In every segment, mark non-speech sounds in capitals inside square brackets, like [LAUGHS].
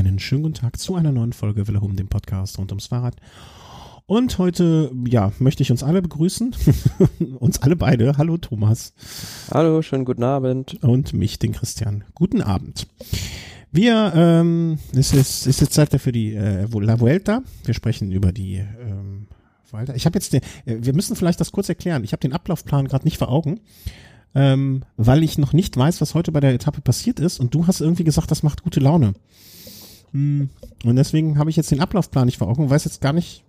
einen schönen guten Tag zu einer neuen Folge Wille Home, dem Podcast rund ums Fahrrad. Und heute, ja, möchte ich uns alle begrüßen. [LAUGHS] uns alle beide. Hallo Thomas. Hallo, schönen guten Abend. Und mich, den Christian. Guten Abend. Wir, ähm, es ist, ist jetzt Zeit für die äh, La Vuelta. Wir sprechen über die ähm, Vuelta. Ich habe jetzt, den, äh, wir müssen vielleicht das kurz erklären. Ich habe den Ablaufplan gerade nicht vor Augen ähm, weil ich noch nicht weiß, was heute bei der Etappe passiert ist und du hast irgendwie gesagt, das macht gute Laune. Hm. Und deswegen habe ich jetzt den Ablaufplan nicht vor Augen und weiß jetzt gar nicht,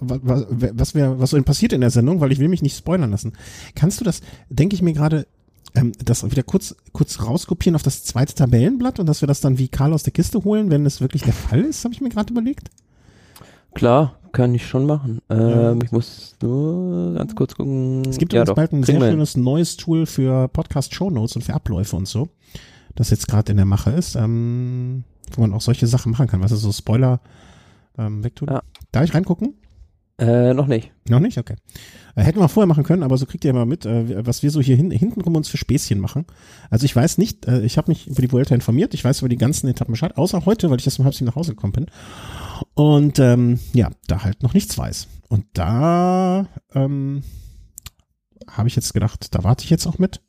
was, was, was so passiert in der Sendung, weil ich will mich nicht spoilern lassen. Kannst du das, denke ich mir gerade, ähm, das wieder kurz, kurz rauskopieren auf das zweite Tabellenblatt und dass wir das dann wie Karl aus der Kiste holen, wenn es wirklich der Fall ist, habe ich mir gerade überlegt. Klar, kann ich schon machen. Ähm, Ich muss nur ganz kurz gucken. Es gibt ja doch, bald ein sehr schönes neues Tool für Podcast-Shownotes und für Abläufe und so, das jetzt gerade in der Mache ist, ähm, wo man auch solche Sachen machen kann. Was ist so Spoiler ähm, wegtun? Ja. Darf ich reingucken? Äh, noch nicht. Noch nicht? Okay. Äh, hätten wir vorher machen können, aber so kriegt ihr mal mit, äh, was wir so hier hin, hintenrum uns für Späßchen machen. Also ich weiß nicht, äh, ich habe mich über die Vuelta informiert, ich weiß über die ganzen Etappen Bescheid, außer heute, weil ich erst um halb sieben nach Hause gekommen bin. Und ähm, ja, da halt noch nichts weiß. Und da ähm, habe ich jetzt gedacht, da warte ich jetzt auch mit,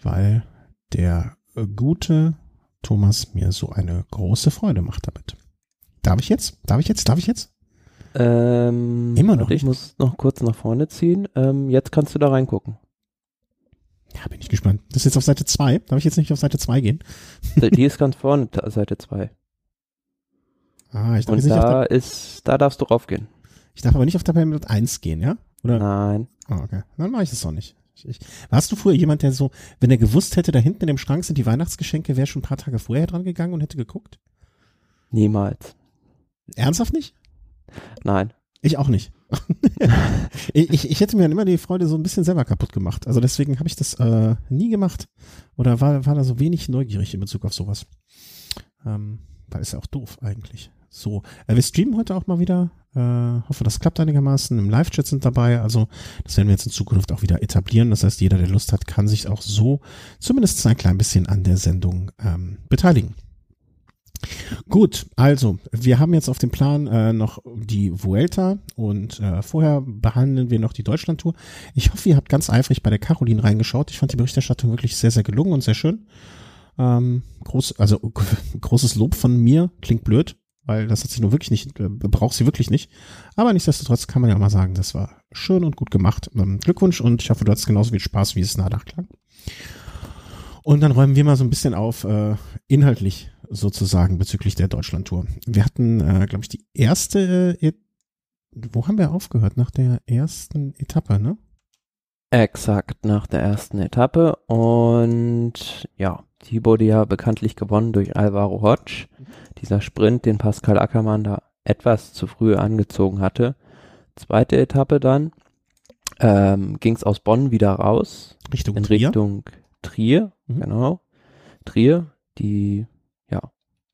weil der gute Thomas mir so eine große Freude macht damit. Darf ich jetzt? Darf ich jetzt? Darf ich jetzt? Ähm, Immer noch nicht. Ich muss noch kurz nach vorne ziehen. Ähm, jetzt kannst du da reingucken. Ja, bin ich gespannt. Das ist jetzt auf Seite 2. Darf ich jetzt nicht auf Seite 2 gehen? Die ist ganz vorne, Seite 2. Ah, ich darf Und da nicht auf ist, da darfst du raufgehen. Ich darf aber nicht auf Tabellenblatt 1 gehen, ja? Oder? Nein. Ah, okay. Dann mache ich das auch nicht. Ich, warst du früher jemand, der so, wenn er gewusst hätte, da hinten in dem Schrank sind die Weihnachtsgeschenke, wäre schon ein paar Tage vorher dran gegangen und hätte geguckt? Niemals. Ernsthaft nicht? Nein. Ich auch nicht. [LAUGHS] ich, ich, ich hätte mir dann immer die Freude so ein bisschen selber kaputt gemacht. Also deswegen habe ich das äh, nie gemacht oder war, war da so wenig neugierig in Bezug auf sowas. Ähm, weil ist ja auch doof eigentlich. So, äh, wir streamen heute auch mal wieder. Äh, hoffe, das klappt einigermaßen. Im Live-Chat sind dabei. Also das werden wir jetzt in Zukunft auch wieder etablieren. Das heißt, jeder, der Lust hat, kann sich auch so zumindest ein klein bisschen an der Sendung ähm, beteiligen. Gut, also wir haben jetzt auf dem Plan äh, noch die Vuelta und äh, vorher behandeln wir noch die Deutschlandtour. Ich hoffe, ihr habt ganz eifrig bei der Caroline reingeschaut. Ich fand die Berichterstattung wirklich sehr, sehr gelungen und sehr schön. Ähm, groß, also [LAUGHS] großes Lob von mir, klingt blöd, weil das hat sie nur wirklich nicht, äh, braucht sie wirklich nicht. Aber nichtsdestotrotz kann man ja mal sagen, das war schön und gut gemacht. Ähm, Glückwunsch und ich hoffe, du hattest genauso viel Spaß, wie es nachher klang. Und dann räumen wir mal so ein bisschen auf, äh, inhaltlich sozusagen bezüglich der Deutschlandtour. Wir hatten, äh, glaube ich, die erste, äh, wo haben wir aufgehört? Nach der ersten Etappe, ne? Exakt, nach der ersten Etappe. Und ja, die wurde ja bekanntlich gewonnen durch Alvaro Hodge. Dieser Sprint, den Pascal Ackermann da etwas zu früh angezogen hatte. Zweite Etappe dann ähm, ging es aus Bonn wieder raus. Richtung in Trier. Richtung Trier, Mhm. genau. Trier, die, ja,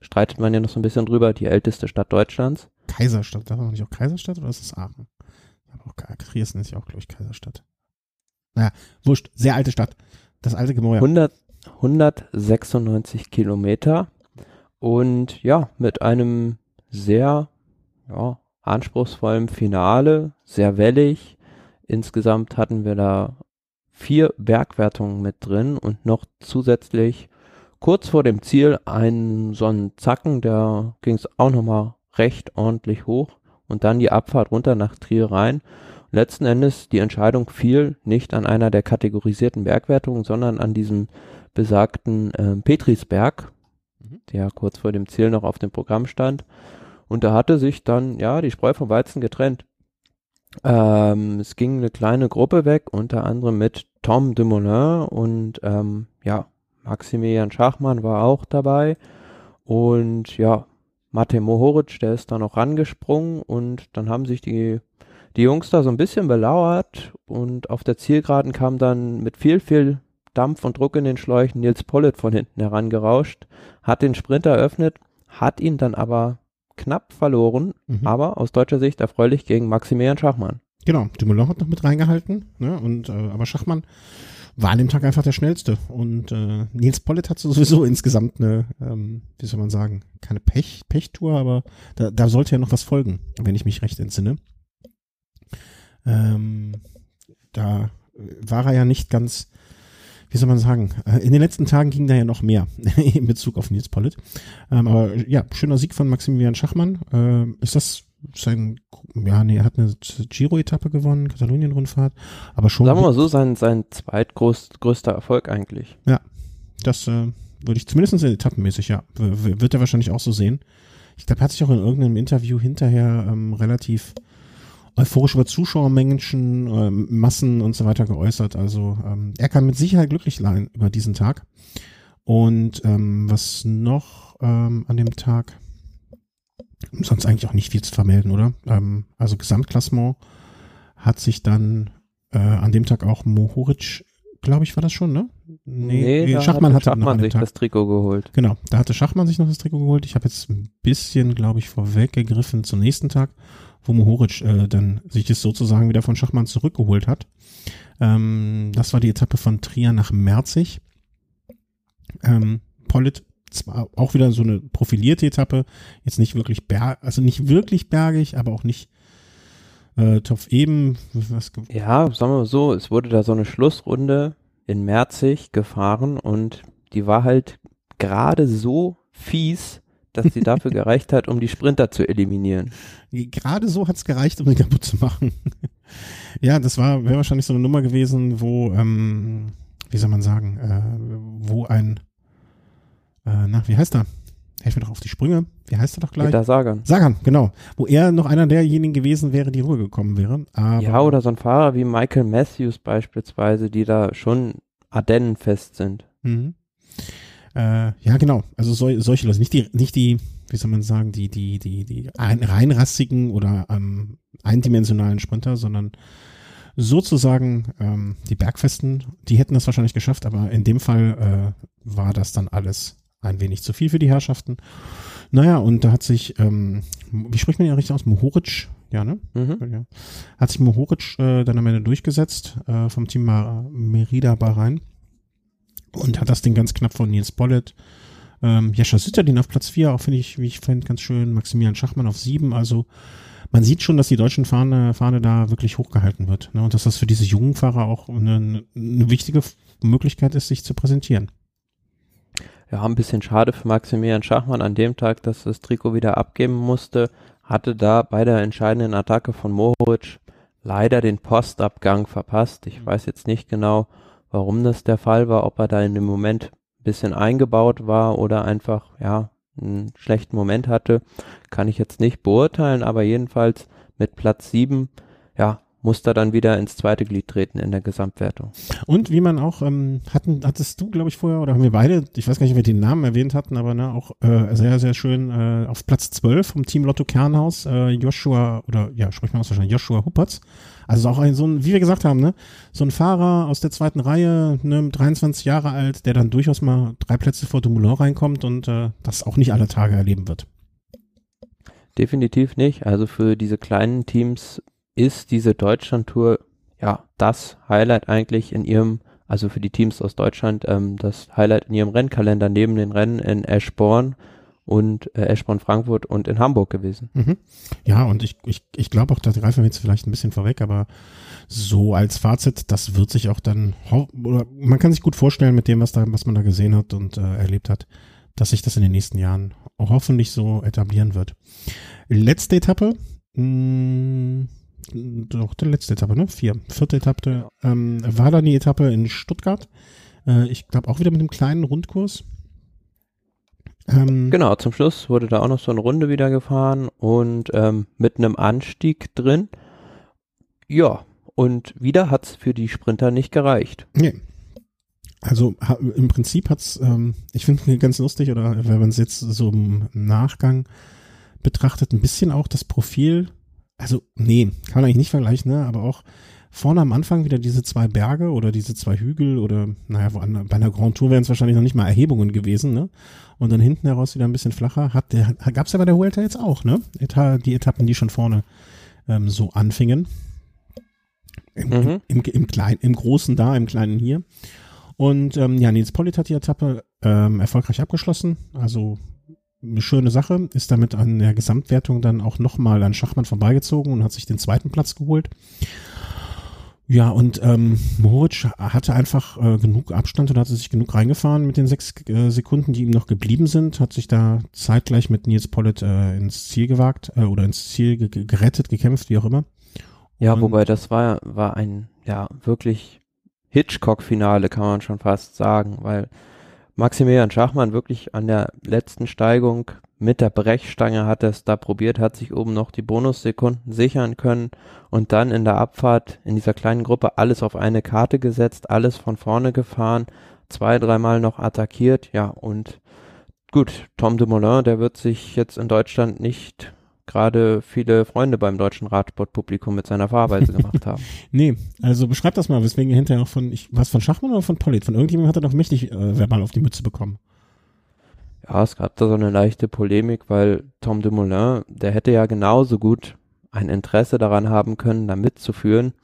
streitet man ja noch so ein bisschen drüber, die älteste Stadt Deutschlands. Kaiserstadt, darf man nicht auch Kaiserstadt oder ist es Aachen? Aber auch Dresden ist ja auch, glaube ich, Kaiserstadt. Naja, wurscht, sehr alte Stadt. Das alte Gemäuer. 100, 196 Kilometer und ja, mit einem sehr, ja, anspruchsvollen Finale, sehr wellig. Insgesamt hatten wir da vier Bergwertungen mit drin und noch zusätzlich kurz vor dem Ziel einen so einen Zacken, da ging es auch nochmal recht ordentlich hoch und dann die Abfahrt runter nach Trier rein. Letzten Endes die Entscheidung fiel nicht an einer der kategorisierten Bergwertungen, sondern an diesem besagten äh, Petrisberg, Mhm. der kurz vor dem Ziel noch auf dem Programm stand. Und da hatte sich dann ja die Spreu vom Weizen getrennt. Ähm, es ging eine kleine Gruppe weg, unter anderem mit Tom Dumoulin und ähm, ja, Maximilian Schachmann war auch dabei. Und ja, Mate Mohoric, der ist da noch rangesprungen und dann haben sich die, die Jungs da so ein bisschen belauert und auf der Zielgeraden kam dann mit viel, viel Dampf und Druck in den Schläuchen Nils Pollitt von hinten herangerauscht, hat den Sprint eröffnet, hat ihn dann aber knapp verloren, Mhm. aber aus deutscher Sicht erfreulich gegen Maximilian Schachmann. Genau, Dumoulin hat noch mit reingehalten, ne? Und äh, aber Schachmann war an dem Tag einfach der schnellste. Und äh, Nils Pollitt hat sowieso insgesamt eine, ähm, wie soll man sagen, keine Pech, Pechtour, aber da, da sollte ja noch was folgen, wenn ich mich recht entsinne. Ähm, da war er ja nicht ganz, wie soll man sagen, äh, in den letzten Tagen ging da ja noch mehr [LAUGHS] in Bezug auf Nils Pollitt. Ähm, aber ja, schöner Sieg von Maximilian Schachmann. Ähm, ist das sein, ja, nee, er hat eine Giro-Etappe gewonnen, Katalonien-Rundfahrt, aber schon. Sagen wir mal so, sein, sein zweitgrößter Erfolg eigentlich. Ja, das äh, würde ich zumindest etappenmäßig, ja, wird er wahrscheinlich auch so sehen. Ich glaube, er hat sich auch in irgendeinem Interview hinterher ähm, relativ euphorisch über Zuschauermengen, ähm, Massen und so weiter geäußert. Also ähm, er kann mit Sicherheit glücklich sein über diesen Tag. Und ähm, was noch ähm, an dem Tag? Sonst eigentlich auch nicht viel zu vermelden, oder? Ähm, also Gesamtklassement hat sich dann äh, an dem Tag auch Mohoric, glaube ich, war das schon, ne? Nee, nee Schachmann hatte Schachmann noch sich Tag. das Trikot geholt. Genau, da hatte Schachmann sich noch das Trikot geholt. Ich habe jetzt ein bisschen, glaube ich, vorweggegriffen zum nächsten Tag wo Mohoric äh, dann sich das sozusagen wieder von Schachmann zurückgeholt hat. Ähm, das war die Etappe von Trier nach Merzig. Ähm, Pollitt zwar auch wieder so eine profilierte Etappe, jetzt nicht wirklich berg, also nicht wirklich bergig, aber auch nicht äh, Topf eben. Ja, sagen wir mal so, es wurde da so eine Schlussrunde in Merzig gefahren und die war halt gerade so fies, dass sie dafür [LAUGHS] gereicht hat, um die Sprinter zu eliminieren. Gerade so hat es gereicht, um den kaputt zu machen. [LAUGHS] ja, das war wäre wahrscheinlich so eine Nummer gewesen, wo, ähm, wie soll man sagen, äh, wo ein, äh, na, wie heißt er? Helf mir doch auf die Sprünge. Wie heißt er doch gleich? Peter Sagan. Sagan, genau. Wo er noch einer derjenigen gewesen wäre, die Ruhe gekommen wäre. Aber ja, oder so ein Fahrer wie Michael Matthews beispielsweise, die da schon Ardennenfest sind. Mhm. Äh, ja, genau. Also so, solche Leute, nicht die, nicht die, wie soll man sagen, die, die, die, die ein, reinrassigen oder ähm, eindimensionalen Sprinter, sondern sozusagen ähm, die Bergfesten, die hätten das wahrscheinlich geschafft, aber in dem Fall äh, war das dann alles ein wenig zu viel für die Herrschaften. Naja, und da hat sich, ähm, wie spricht man ja richtig aus? Mohoric, ja, ne? Mhm. Ja. Hat sich Mohoric äh, dann am Ende durchgesetzt äh, vom Team Merida Bahrain und hat das Ding ganz knapp von Nils Pollitt. Ähm, Jascha Sütterlin auf Platz 4, auch finde ich, wie ich finde, ganz schön. Maximilian Schachmann auf 7. Also man sieht schon, dass die deutschen Fahne, Fahne da wirklich hochgehalten wird. Ne? Und dass das für diese jungen Fahrer auch eine, eine wichtige Möglichkeit ist, sich zu präsentieren. Ja, ein bisschen schade für Maximilian Schachmann an dem Tag, dass das Trikot wieder abgeben musste. Hatte da bei der entscheidenden Attacke von Mohoric leider den Postabgang verpasst. Ich weiß jetzt nicht genau, warum das der Fall war, ob er da in dem Moment ein bisschen eingebaut war oder einfach, ja, einen schlechten Moment hatte, kann ich jetzt nicht beurteilen, aber jedenfalls mit Platz sieben, ja, muss da dann wieder ins zweite Glied treten in der Gesamtwertung. Und wie man auch, ähm, hatten, hattest du, glaube ich, vorher, oder haben wir beide, ich weiß gar nicht, ob wir den Namen erwähnt hatten, aber ne, auch äh, sehr, sehr schön äh, auf Platz 12 vom Team Lotto Kernhaus, äh, Joshua, oder ja, spricht man aus wahrscheinlich, Joshua Huppertz. Also auch ein, so ein, wie wir gesagt haben, ne, so ein Fahrer aus der zweiten Reihe, ne, 23 Jahre alt, der dann durchaus mal drei Plätze vor Dumoulin reinkommt und äh, das auch nicht alle Tage erleben wird. Definitiv nicht. Also für diese kleinen Teams ist diese Deutschland-Tour ja das Highlight eigentlich in ihrem, also für die Teams aus Deutschland, ähm, das Highlight in ihrem Rennkalender neben den Rennen in Eschborn und äh, Eschborn Frankfurt und in Hamburg gewesen. Mhm. Ja, und ich, ich, ich glaube auch, da greifen wir jetzt vielleicht ein bisschen vorweg, aber so als Fazit, das wird sich auch dann, oder man kann sich gut vorstellen mit dem, was da, was man da gesehen hat und äh, erlebt hat, dass sich das in den nächsten Jahren hoffentlich so etablieren wird. Letzte Etappe, mh, hm, doch die letzte Etappe, ne? Vier. Vierte Etappe ähm, war dann die Etappe in Stuttgart. Äh, ich glaube auch wieder mit einem kleinen Rundkurs. Ähm, genau, zum Schluss wurde da auch noch so eine Runde wieder gefahren und ähm, mit einem Anstieg drin. Ja, und wieder hat's für die Sprinter nicht gereicht. Nee. Also ha, im Prinzip hat's, ähm, ich finde ganz lustig, oder wenn man es jetzt so im Nachgang betrachtet, ein bisschen auch das Profil also nee, kann man eigentlich nicht vergleichen, ne? aber auch vorne am Anfang wieder diese zwei Berge oder diese zwei Hügel oder, naja, wo an, bei einer Grand Tour wären es wahrscheinlich noch nicht mal Erhebungen gewesen, ne? Und dann hinten heraus wieder ein bisschen flacher. Hat der, gab's ja bei der Vuelta jetzt auch, ne? Eta, die Etappen, die schon vorne ähm, so anfingen. Im, mhm. im, im, im, Kleinen, im Großen da, im Kleinen hier. Und ähm, ja, Nils Pollitt hat die Etappe ähm, erfolgreich abgeschlossen. Also eine schöne Sache, ist damit an der Gesamtwertung dann auch nochmal an Schachmann vorbeigezogen und hat sich den zweiten Platz geholt. Ja, und ähm, Moritz hatte einfach äh, genug Abstand und hatte sich genug reingefahren mit den sechs äh, Sekunden, die ihm noch geblieben sind, hat sich da zeitgleich mit Nils Pollitt äh, ins Ziel gewagt äh, oder ins Ziel ge gerettet, gekämpft, wie auch immer. Ja, und, wobei das war, war ein ja wirklich Hitchcock-Finale, kann man schon fast sagen, weil Maximilian Schachmann wirklich an der letzten Steigung mit der Brechstange hat es da probiert, hat sich oben noch die Bonussekunden sichern können und dann in der Abfahrt in dieser kleinen Gruppe alles auf eine Karte gesetzt, alles von vorne gefahren, zwei, dreimal noch attackiert, ja und gut, Tom Dumoulin, der wird sich jetzt in Deutschland nicht gerade viele Freunde beim deutschen Radsportpublikum mit seiner Fahrweise gemacht haben. [LAUGHS] nee, also beschreib das mal, weswegen hinterher auch von, ich, was von Schachmann oder von Pollitt? Von irgendjemandem hat er doch mächtig äh, verbal auf die Mütze bekommen. Ja, es gab da so eine leichte Polemik, weil Tom Dumoulin, der hätte ja genauso gut ein Interesse daran haben können, da mitzuführen.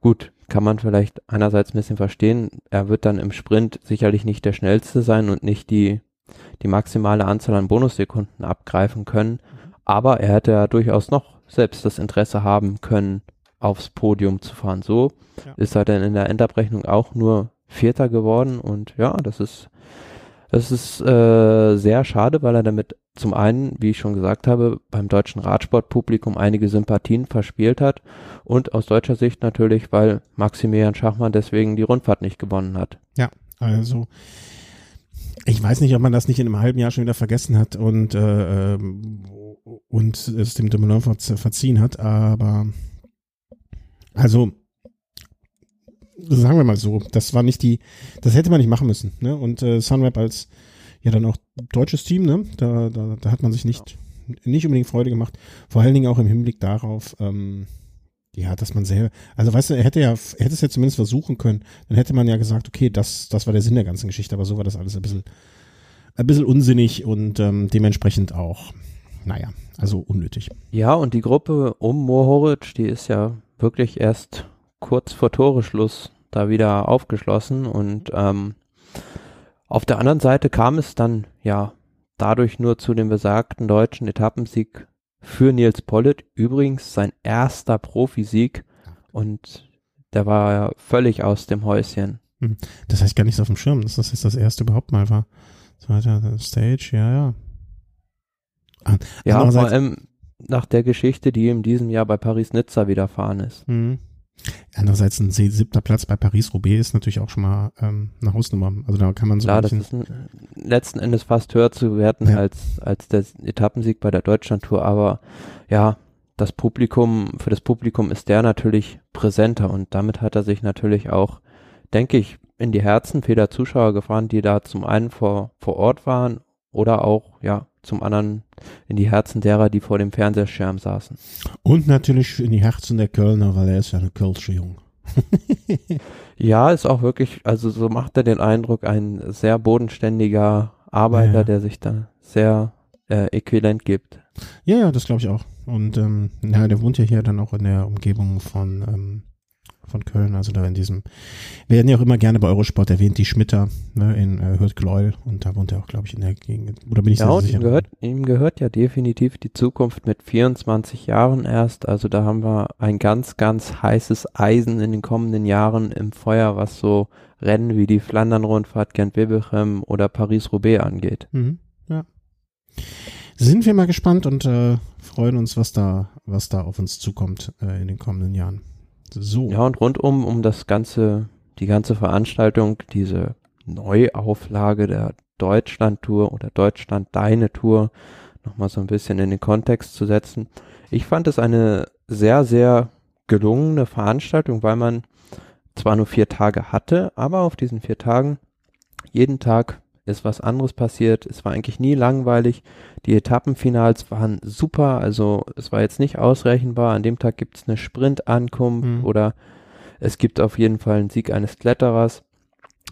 Gut, kann man vielleicht einerseits ein bisschen verstehen. Er wird dann im Sprint sicherlich nicht der schnellste sein und nicht die, die maximale Anzahl an Bonussekunden abgreifen können. Aber er hätte ja durchaus noch selbst das Interesse haben können, aufs Podium zu fahren. So ja. ist er dann in der Endabrechnung auch nur Vierter geworden und ja, das ist das ist äh, sehr schade, weil er damit zum einen, wie ich schon gesagt habe, beim deutschen Radsportpublikum einige Sympathien verspielt hat und aus deutscher Sicht natürlich, weil Maximilian Schachmann deswegen die Rundfahrt nicht gewonnen hat. Ja, also ich weiß nicht, ob man das nicht in einem halben Jahr schon wieder vergessen hat und äh, ähm, und es dem Dumoulin verziehen hat, aber also sagen wir mal so, das war nicht die, das hätte man nicht machen müssen. Ne? Und äh, Sunweb als ja dann auch deutsches Team, ne? da, da, da hat man sich nicht, nicht unbedingt Freude gemacht. Vor allen Dingen auch im Hinblick darauf, ähm, ja, dass man selber, also weißt du, er hätte ja, er hätte es ja zumindest versuchen können, dann hätte man ja gesagt, okay, das, das war der Sinn der ganzen Geschichte, aber so war das alles ein bisschen, ein bisschen unsinnig und ähm, dementsprechend auch, naja, also unnötig. Ja, und die Gruppe um Mohoric, die ist ja wirklich erst kurz vor Toreschluss da wieder aufgeschlossen und ähm, auf der anderen Seite kam es dann ja dadurch nur zu dem besagten deutschen Etappensieg für Nils Pollitt. Übrigens sein erster Profisieg und der war ja völlig aus dem Häuschen. Hm. Das heißt gar nichts auf dem Schirm, dass das jetzt das erste überhaupt mal war. Zweiter Stage, ja, ja. Ja, vor allem nach der Geschichte, die in diesem Jahr bei Paris-Nizza widerfahren ist. Mhm. Andererseits ein siebter Platz bei Paris-Roubaix ist natürlich auch schon mal ähm, eine Hausnummer. Also da kann man so Klar, das ist ein, letzten Endes fast höher zu werten ja. als, als der Etappensieg bei der Deutschlandtour. Aber ja, das Publikum, für das Publikum ist der natürlich präsenter und damit hat er sich natürlich auch, denke ich, in die Herzen vieler Zuschauer gefahren, die da zum einen vor, vor Ort waren oder auch, ja, zum anderen in die Herzen derer, die vor dem Fernsehschirm saßen. Und natürlich in die Herzen der Kölner, weil er ist ja eine Kölsche Jung. [LAUGHS] ja, ist auch wirklich, also so macht er den Eindruck, ein sehr bodenständiger Arbeiter, ja. der sich da sehr äh, äquivalent gibt. Ja, ja, das glaube ich auch. Und ähm, ja, der wohnt ja hier dann auch in der Umgebung von ähm, von Köln, also da in diesem, werden ja auch immer gerne bei Eurosport erwähnt, die Schmitter ne, in äh, Hürth-Gleul und da wohnt er auch, glaube ich, in der Gegend, oder bin ich ja, sehr sicher? Ihm gehört, ihm gehört ja definitiv die Zukunft mit 24 Jahren erst, also da haben wir ein ganz, ganz heißes Eisen in den kommenden Jahren im Feuer, was so Rennen wie die Flandern-Rundfahrt, Gent-Wevelgem oder Paris-Roubaix angeht. Mhm, ja. Sind wir mal gespannt und äh, freuen uns, was da, was da auf uns zukommt äh, in den kommenden Jahren. So. Ja, und rundum um das ganze, die ganze Veranstaltung, diese Neuauflage der Deutschland-Tour oder Deutschland Deine Tour nochmal so ein bisschen in den Kontext zu setzen. Ich fand es eine sehr, sehr gelungene Veranstaltung, weil man zwar nur vier Tage hatte, aber auf diesen vier Tagen jeden Tag ist was anderes passiert. Es war eigentlich nie langweilig. Die Etappenfinals waren super. Also es war jetzt nicht ausrechenbar. An dem Tag gibt es eine Sprintankunft mhm. oder es gibt auf jeden Fall einen Sieg eines Kletterers.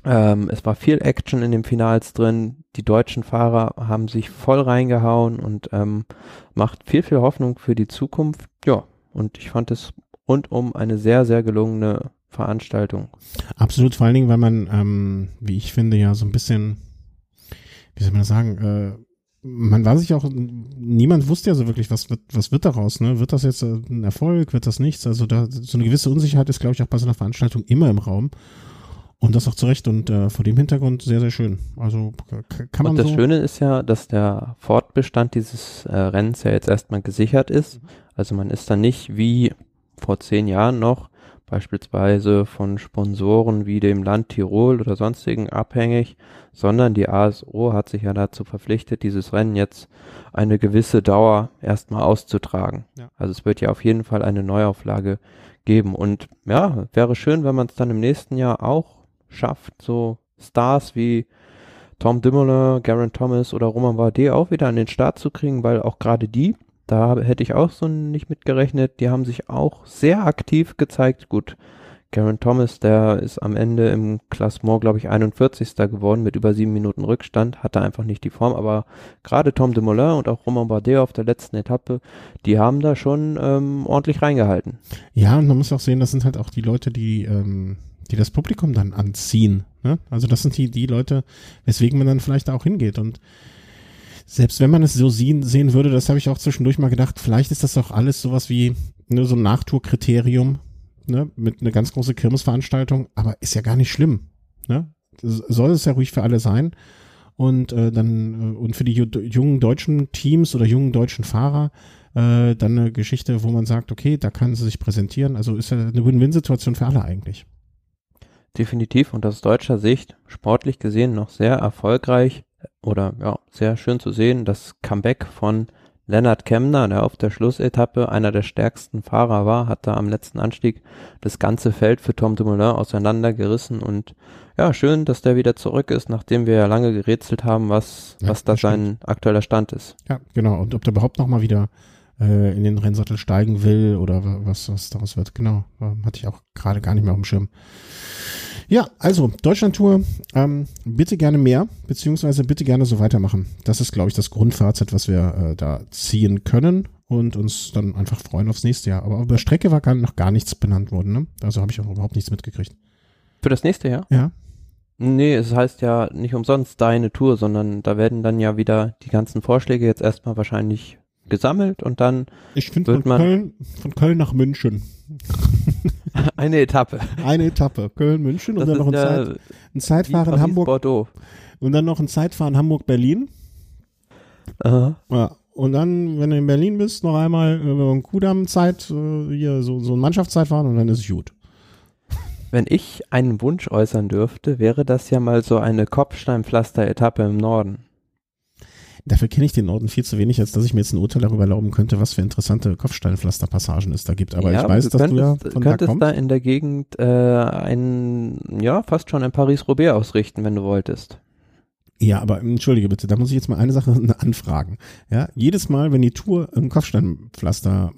Ähm, es war viel Action in den Finals drin. Die deutschen Fahrer haben sich voll reingehauen und ähm, macht viel, viel Hoffnung für die Zukunft. Ja, und ich fand es rundum eine sehr, sehr gelungene Veranstaltung. Absolut, vor allen Dingen, weil man, ähm, wie ich finde, ja so ein bisschen, wie soll man das sagen, äh, man war sich auch, niemand wusste ja so wirklich, was wird, was wird daraus, ne? Wird das jetzt ein Erfolg, wird das nichts? Also da, so eine gewisse Unsicherheit ist, glaube ich, auch bei so einer Veranstaltung immer im Raum. Und das auch zu Recht und äh, vor dem Hintergrund sehr, sehr schön. Also kann man Und das so Schöne ist ja, dass der Fortbestand dieses äh, Rennens ja jetzt erstmal gesichert ist. Also man ist da nicht wie vor zehn Jahren noch beispielsweise von Sponsoren wie dem Land Tirol oder sonstigen abhängig, sondern die ASO hat sich ja dazu verpflichtet, dieses Rennen jetzt eine gewisse Dauer erstmal auszutragen. Ja. Also es wird ja auf jeden Fall eine Neuauflage geben und ja, wäre schön, wenn man es dann im nächsten Jahr auch schafft, so Stars wie Tom Dumoulin, Garen Thomas oder Roman Bardet auch wieder an den Start zu kriegen, weil auch gerade die, da hätte ich auch so nicht mitgerechnet, die haben sich auch sehr aktiv gezeigt. Gut, Garen Thomas, der ist am Ende im Klassement, glaube ich, 41. geworden mit über sieben Minuten Rückstand, hatte einfach nicht die Form, aber gerade Tom Dumoulin und auch Roman Bardet auf der letzten Etappe, die haben da schon ähm, ordentlich reingehalten. Ja, und man muss auch sehen, das sind halt auch die Leute, die, ähm, die das Publikum dann anziehen. Ne? Also das sind die, die Leute, weswegen man dann vielleicht auch hingeht. Und selbst wenn man es so sehen, sehen würde, das habe ich auch zwischendurch mal gedacht, vielleicht ist das auch alles sowas wie nur so ein Nachtourkriterium, ne, mit einer ganz große Kirmesveranstaltung, aber ist ja gar nicht schlimm. Ne? Soll es ja ruhig für alle sein. Und äh, dann, äh, und für die ju- jungen deutschen Teams oder jungen deutschen Fahrer, äh, dann eine Geschichte, wo man sagt, okay, da kann sie sich präsentieren. Also ist ja eine Win-Win-Situation für alle eigentlich. Definitiv und aus deutscher Sicht sportlich gesehen noch sehr erfolgreich oder ja, sehr schön zu sehen, das Comeback von Lennart Kemner, der auf der Schlussetappe einer der stärksten Fahrer war, hat da am letzten Anstieg das ganze Feld für Tom Dumoulin auseinandergerissen und ja, schön, dass der wieder zurück ist, nachdem wir ja lange gerätselt haben, was, Ja, was da sein aktueller Stand ist. Ja, genau. Und ob der überhaupt noch mal wieder äh, in den Rennsattel steigen will oder wa- was, was daraus wird. Genau. Ähm, hatte ich auch gerade gar nicht mehr auf dem Schirm. Ja, also Deutschlandtour, ähm, bitte gerne mehr, beziehungsweise bitte gerne so weitermachen. Das ist, glaube ich, das Grundfazit, was wir äh, da ziehen können und uns dann einfach freuen aufs nächste Jahr. Aber über Strecke war gar, noch gar nichts benannt worden, ne? Also habe ich auch überhaupt nichts mitgekriegt. Für das nächste Jahr? Ja. Nee, es heißt ja nicht umsonst deine Tour, sondern da werden dann ja wieder die ganzen Vorschläge jetzt erstmal wahrscheinlich gesammelt und dann Ich finde Wird von man- Köln, von Köln nach München. [LAUGHS] eine Etappe. Eine Etappe. Köln, München und dann noch ein, ja Zeit, ein Zeitfahren Hamburg Bordeaux. und dann noch ein Zeitfahren Hamburg-Berlin. Aha. Ja. Und dann, wenn du in Berlin bist, noch einmal über den Kudamm Zeit, äh, hier so, so ein Mannschaftszeitfahren und dann ist es gut. Wenn ich einen Wunsch äußern dürfte, wäre das ja mal so eine Kopfsteinpflaster-Etappe im Norden. Dafür kenne ich den Norden viel zu wenig, als dass ich mir jetzt ein Urteil darüber erlauben könnte, was für interessante Kopfsteinpflasterpassagen es da gibt. Aber ich weiß, du dass du ja könntest, von da könntest kommst. da in der Gegend äh, ein, ja, fast schon ein Paris-Roubaix ausrichten, wenn du wolltest. Ja, aber entschuldige bitte, da muss ich jetzt mal eine Sache [LAUGHS] anfragen. Ja, jedes Mal, wenn die Tour ein Kopfsteinpflaster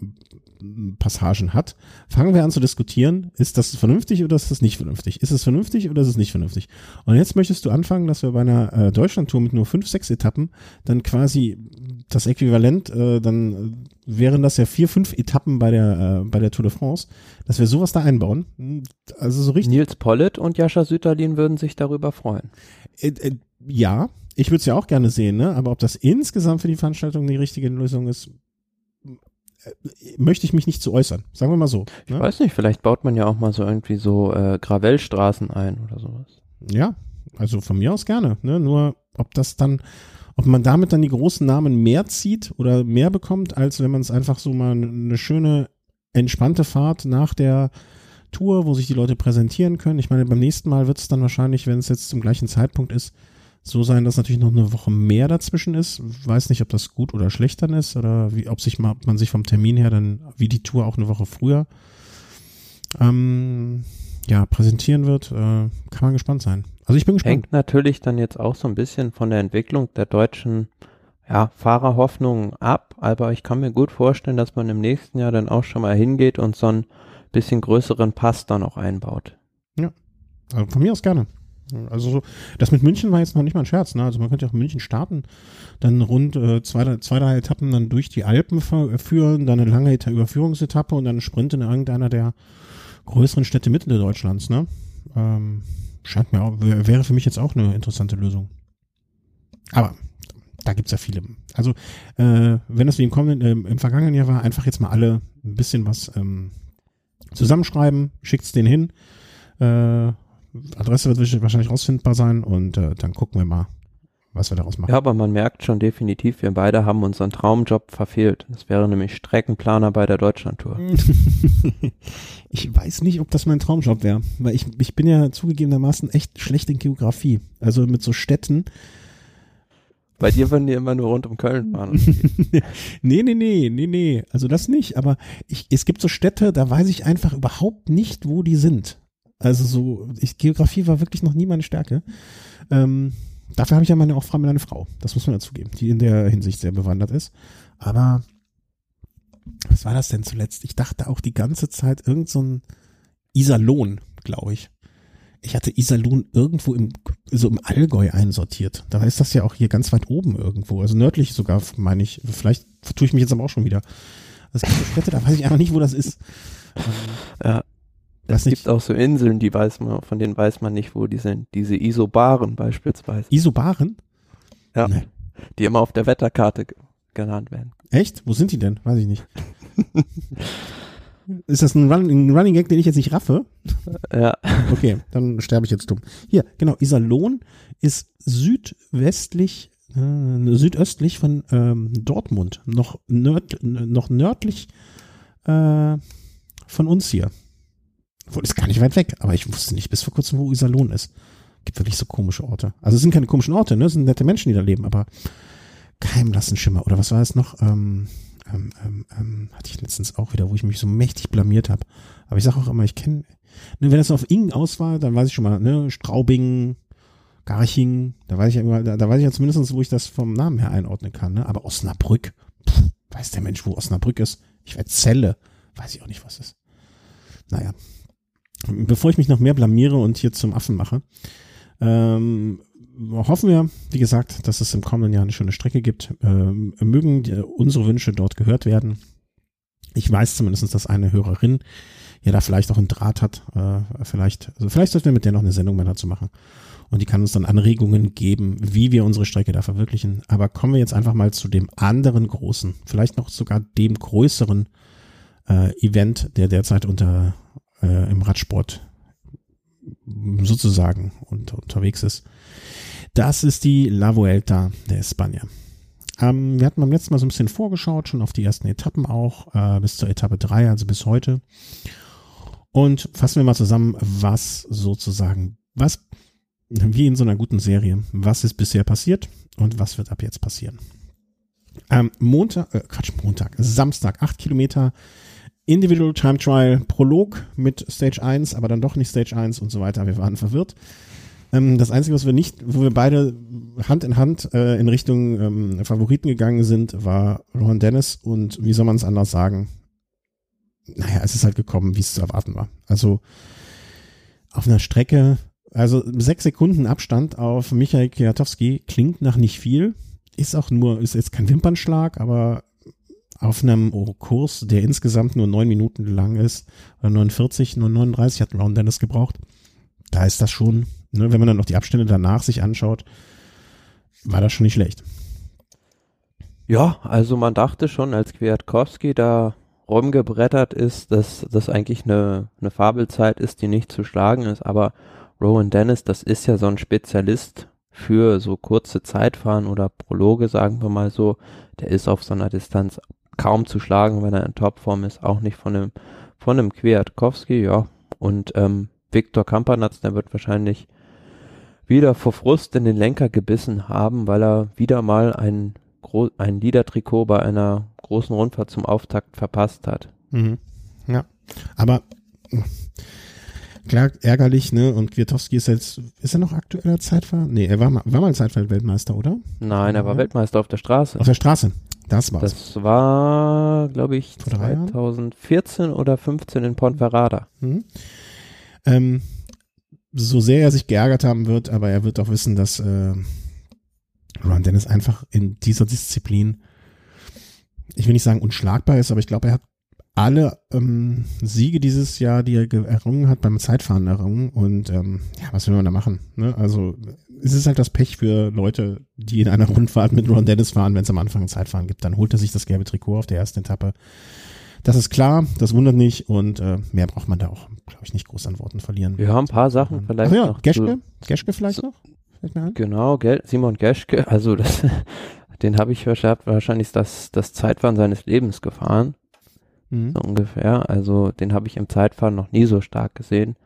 Passagen hat, fangen wir an zu diskutieren, ist das vernünftig oder ist das nicht vernünftig? Ist es vernünftig oder ist es nicht vernünftig? Und jetzt möchtest du anfangen, dass wir bei einer äh, Deutschlandtour mit nur fünf, sechs Etappen dann quasi das Äquivalent, äh, dann wären das ja vier, fünf Etappen bei der, äh, bei der Tour de France, dass wir sowas da einbauen. Also so richtig. Nils Pollitt und Jascha Süterlin würden sich darüber freuen. Äh, äh, ja, ich würde es ja auch gerne sehen, ne? aber ob das insgesamt für die Veranstaltung die richtige Lösung ist, möchte ich mich nicht zu äußern. Sagen wir mal so. Ich Ne? weiß nicht, vielleicht baut man ja auch mal so irgendwie so äh, Gravelstraßen ein oder sowas. Ja, also von mir aus gerne. Ne? Nur ob das dann, ob man damit dann die großen Namen mehr zieht oder mehr bekommt, als wenn man es einfach so mal eine schöne, entspannte Fahrt nach der Tour, wo sich die Leute präsentieren können. Ich meine, beim nächsten Mal wird es dann wahrscheinlich, wenn es jetzt zum gleichen Zeitpunkt ist, so sein, dass natürlich noch eine Woche mehr dazwischen ist. Weiß nicht, ob das gut oder schlecht dann ist oder wie, ob sich mal, ob man sich vom Termin her dann wie die Tour auch eine Woche früher ähm, ja, präsentieren wird. Äh, kann man gespannt sein. Also ich bin gespannt. Hängt natürlich dann jetzt auch so ein bisschen von der Entwicklung der deutschen ja, Fahrerhoffnungen ab, aber ich kann mir gut vorstellen, dass man im nächsten Jahr dann auch schon mal hingeht und so einen bisschen größeren Pass dann auch einbaut. Also von mir aus gerne. Also so, das mit München war jetzt noch nicht mal ein Scherz. Ne? Also man könnte auch München starten, dann rund äh, zwei, zwei, drei Etappen dann durch die Alpen führen, dann eine lange Eta Überführungsetappe und dann einen Sprint in irgendeiner der größeren Städte Mitte Deutschlands. Ne? Ähm, scheint mir auch, wäre für mich jetzt auch eine interessante Lösung. Aber da gibt's ja viele. Also äh, wenn das wie im kommenden, äh, im vergangenen Jahr war, einfach jetzt mal alle ein bisschen was ähm, zusammenschreiben, schickt's den hin. Äh, Adresse wird wahrscheinlich rausfindbar sein und äh, dann gucken wir mal, was wir daraus machen. Ja, aber man merkt schon definitiv, wir beide haben unseren Traumjob verfehlt. Das wäre nämlich Streckenplaner bei der Deutschlandtour. [LAUGHS] ich weiß nicht, ob das mein Traumjob wäre, weil ich, ich bin ja zugegebenermaßen echt schlecht in Geografie. Also mit so Städten, bei dir würden die immer nur rund um Köln fahren. [LAUGHS] nee, nee, nee, nee, nee. Also das nicht. Aber ich, es gibt so Städte, da weiß ich einfach überhaupt nicht, wo die sind. Also so, ich, Geografie war wirklich noch nie meine Stärke. Ähm, dafür habe ich ja meine, auch meine Frau. Das muss man dazugeben, die in der Hinsicht sehr bewandert ist. Aber was war das denn zuletzt? Ich dachte auch die ganze Zeit irgend so ein Iserlohn, glaube ich ich hatte Iserlohn irgendwo im, so im Allgäu einsortiert. Da ist das ja auch hier ganz weit oben irgendwo, also nördlich sogar, meine ich. Vielleicht vertue ich mich jetzt aber auch schon wieder. Das gibt Städte, da weiß ich einfach nicht, wo das ist. ja. Es gibt auch so Inseln, die weiß man, von denen weiß man nicht, wo die sind. Diese Isobaren beispielsweise. Isobaren? Ja. Nee. Die immer auf der Wetterkarte genannt werden. Echt? Wo sind die denn? Weiß ich nicht. [LAUGHS] Ist das ein, Run, ein, Running Gag, den ich jetzt nicht raffe? [LAUGHS] Ja. Okay, dann sterbe ich jetzt dumm. Hier, genau, Iserlohn ist südwestlich, äh, südöstlich von ähm, Dortmund, noch, nörd, noch nördlich äh, von uns hier. Wohl ist gar nicht weit weg, aber ich wusste nicht bis vor kurzem, wo Iserlohn ist. Gibt wirklich so komische Orte. Also es sind keine komischen Orte, ne? Es sind nette Menschen, die da leben, aber kein blassen Schimmer. Oder was war es noch? Ähm, ähm, ähm, ähm, hatte ich letztens auch wieder, wo ich mich so mächtig blamiert habe. Aber ich sage auch immer, ich kenne, ne, wenn es auf Ing aus war, dann weiß ich schon mal, ne, Straubing, Garching, da weiß ich ja immer, da, da weiß ich ja zumindest, wo ich das vom Namen her einordnen kann, ne? Aber Osnabrück, pff, weiß der Mensch, wo Osnabrück ist? Ich weiß Zelle, weiß ich auch nicht, was ist. Naja. Bevor ich mich noch mehr blamiere und hier zum Affen mache, ähm, hoffen wir, wie gesagt, dass es im kommenden Jahr eine schöne Strecke gibt. Ähm, mögen die, unsere Wünsche dort gehört werden. Ich weiß zumindest, dass eine Hörerin ja da vielleicht auch einen Draht hat. Äh, vielleicht, also vielleicht sollten wir mit der noch eine Sendung mal dazu machen. Und die kann uns dann Anregungen geben, wie wir unsere Strecke da verwirklichen. Aber kommen wir jetzt einfach mal zu dem anderen großen, vielleicht noch sogar dem größeren äh, Event, der derzeit unter äh, im Radsport sozusagen unter, unterwegs ist. Das ist die La Vuelta de España. Ähm, wir hatten beim letzten Mal so ein bisschen vorgeschaut, schon auf die ersten Etappen auch, äh, bis zur Etappe 3, also bis heute. Und fassen wir mal zusammen, was sozusagen, was, wie in so einer guten Serie, was ist bisher passiert und was wird ab jetzt passieren. Ähm, Montag, äh, Quatsch, Montag, Samstag, acht Kilometer Individual Time Trial Prolog mit Stage 1, aber dann doch nicht Stage 1 und so weiter. Wir waren verwirrt. Ähm, das Einzige, was wir nicht, wo wir beide Hand in Hand äh, in Richtung ähm, Favoriten gegangen sind, war Ron Dennis und wie soll man es anders sagen? Naja, es ist halt gekommen, wie es zu erwarten war. Also auf einer Strecke, also sechs Sekunden Abstand auf Michael Kwiatowski klingt nach nicht viel, ist auch nur, ist jetzt kein Wimpernschlag, aber auf einem Kurs, der insgesamt nur neun Minuten lang ist, oder 49, nur 39 hat Ron Dennis gebraucht, da ist das schon ne, wenn man dann noch die Abstände danach sich anschaut, war das schon nicht schlecht. Ja, also man dachte schon, als Kwiatkowski da rumgebrettert ist, dass das eigentlich eine, eine Fabelzeit ist, die nicht zu schlagen ist, aber Rowan Dennis, das ist ja so ein Spezialist für so kurze Zeitfahren oder Prologe, sagen wir mal so, der ist auf so einer Distanz kaum zu schlagen, wenn er in Topform ist, auch nicht von einem, von einem Kwiatkowski, ja. Und ähm, Viktor Kampanatz, der wird wahrscheinlich wieder vor Frust in den Lenker gebissen haben, weil er wieder mal ein, Gro ein Liedertrikot bei einer großen Rundfahrt zum Auftakt verpasst hat. Mhm. Ja, aber klar ärgerlich, ne? Und Kwiatowski ist jetzt, ist er noch aktueller Zeitfahrer? Nee, er war mal, war mal Zeitfeld-Weltmeister, oder? Nein, er war ja. Weltmeister auf der Straße. Auf der Straße, das war's. Das war, glaube ich, 2014 oder 15 in Ponferrada. Mhm. Ähm, so sehr er sich geärgert haben wird, aber er wird auch wissen, dass äh, Ron Dennis einfach in dieser Disziplin, ich will nicht sagen unschlagbar ist, aber ich glaube, er hat alle ähm, Siege dieses Jahr, die er errungen hat, beim Zeitfahren errungen. Und ähm, ja, was will man da machen? Ne? Also es ist halt das Pech für Leute, die in einer [LAUGHS] Rundfahrt mit Ron Dennis fahren, wenn es am Anfang ein Zeitfahren gibt. Dann holt er sich das gelbe Trikot auf der ersten Etappe. Das ist klar, das wundert nicht und äh, mehr braucht man da auch, glaube ich, nicht groß an Worten verlieren. Wir haben ein paar Sachen vielleicht Ach ja, noch. Geschke, Geschke vielleicht noch? Mir ein. Genau, Simon Geschke, also das, [LAUGHS] den habe ich wahrscheinlich das, das Zeitfahren seines Lebens gefahren, Mhm. so ungefähr. Also den habe ich im Zeitfahren noch nie so stark gesehen.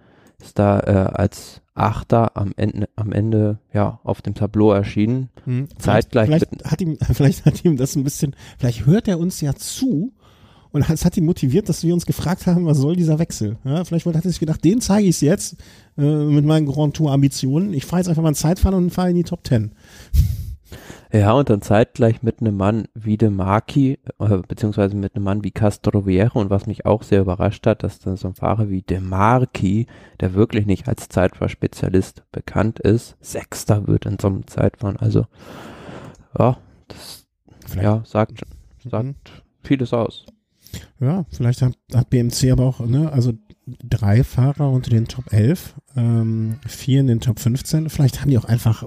Ist da äh, als Achter am Ende, am Ende ja auf dem Tableau erschienen. Hm. Zeitgleich Vielleicht, vielleicht, hat ihm, [LAUGHS] vielleicht hat ihm das ein bisschen, vielleicht hört er uns ja zu und es hat ihn motiviert, dass wir uns gefragt haben, was soll dieser Wechsel? Ja, vielleicht hat er sich gedacht, den zeige ich es jetzt äh, mit meinen Grand Tour Ambitionen. Ich fahre jetzt einfach mal ein Zeitfahren und fahre in die Top Ten. Ja, und dann zeitgleich mit einem Mann wie De Marchi, äh, beziehungsweise mit einem Mann wie Castroviejo und was mich auch sehr überrascht hat, dass dann so ein Fahrer wie De Marchi, der wirklich nicht als Zeitfahrspezialist bekannt ist, Sechster wird in so einem Zeitfahren. Also, ja, das Vielleicht, ja, sagt, Mhm. sagt vieles aus. ja, vielleicht hat, hat BMC aber auch, ne, also drei Fahrer unter den Top 11, ähm, vier in den Top 15. Vielleicht haben die auch einfach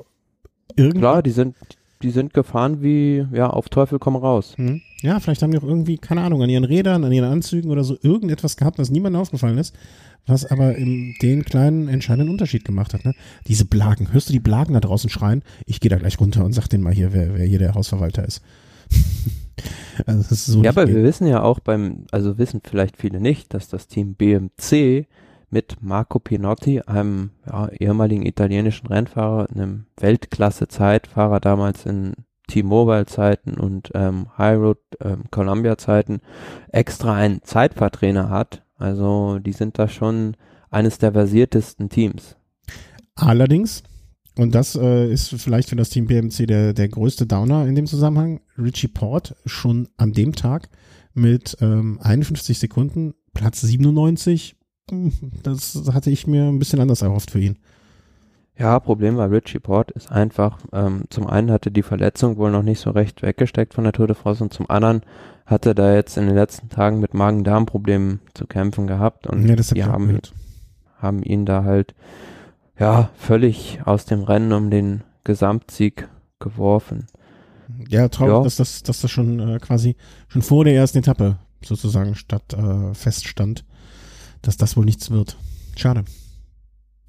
irgendwie Klar, die sind, die sind gefahren wie, ja, auf Teufel komm raus. Hm. Ja, vielleicht haben die auch irgendwie, keine Ahnung, an ihren Rädern, an ihren Anzügen oder so irgendetwas gehabt, was niemandem aufgefallen ist, was aber in den kleinen entscheidenden Unterschied gemacht hat. Ne? Diese Blagen, hörst du die Blagen da draußen schreien? Ich gehe da gleich runter und sag denen mal hier, wer, wer hier der Hausverwalter ist. [LAUGHS] also das ist so Ja, aber geht. wir wissen ja auch beim, also wissen vielleicht viele nicht, dass das Team BMC mit Marco Pinotti, einem ja, ehemaligen italienischen Rennfahrer, einem Weltklasse-Zeitfahrer damals in T-Mobile-Zeiten und ähm, High Road ähm, Columbia-Zeiten, extra einen Zeitfahrtrainer hat. Also die sind da schon eines der versiertesten Teams. Allerdings, und das äh, ist vielleicht für das Team BMC der, der größte Downer in dem Zusammenhang, Richie Port schon an dem Tag mit ähm, 51 Sekunden, Platz 97. Das hatte ich mir ein bisschen anders erhofft für ihn. Ja, Problem war Richie Port ist einfach, ähm, zum einen hatte die Verletzung wohl noch nicht so recht weggesteckt von der Tour de France und zum anderen hatte da jetzt in den letzten Tagen mit Magen-Darm-Problemen zu kämpfen gehabt und Ja, hab die haben, haben ihn da halt ja völlig aus dem Rennen um den Gesamtsieg geworfen. Ja, traurig, Ja. dass das, dass das schon äh, quasi schon vor der ersten Etappe sozusagen statt äh, feststand, dass das wohl nichts wird. Schade.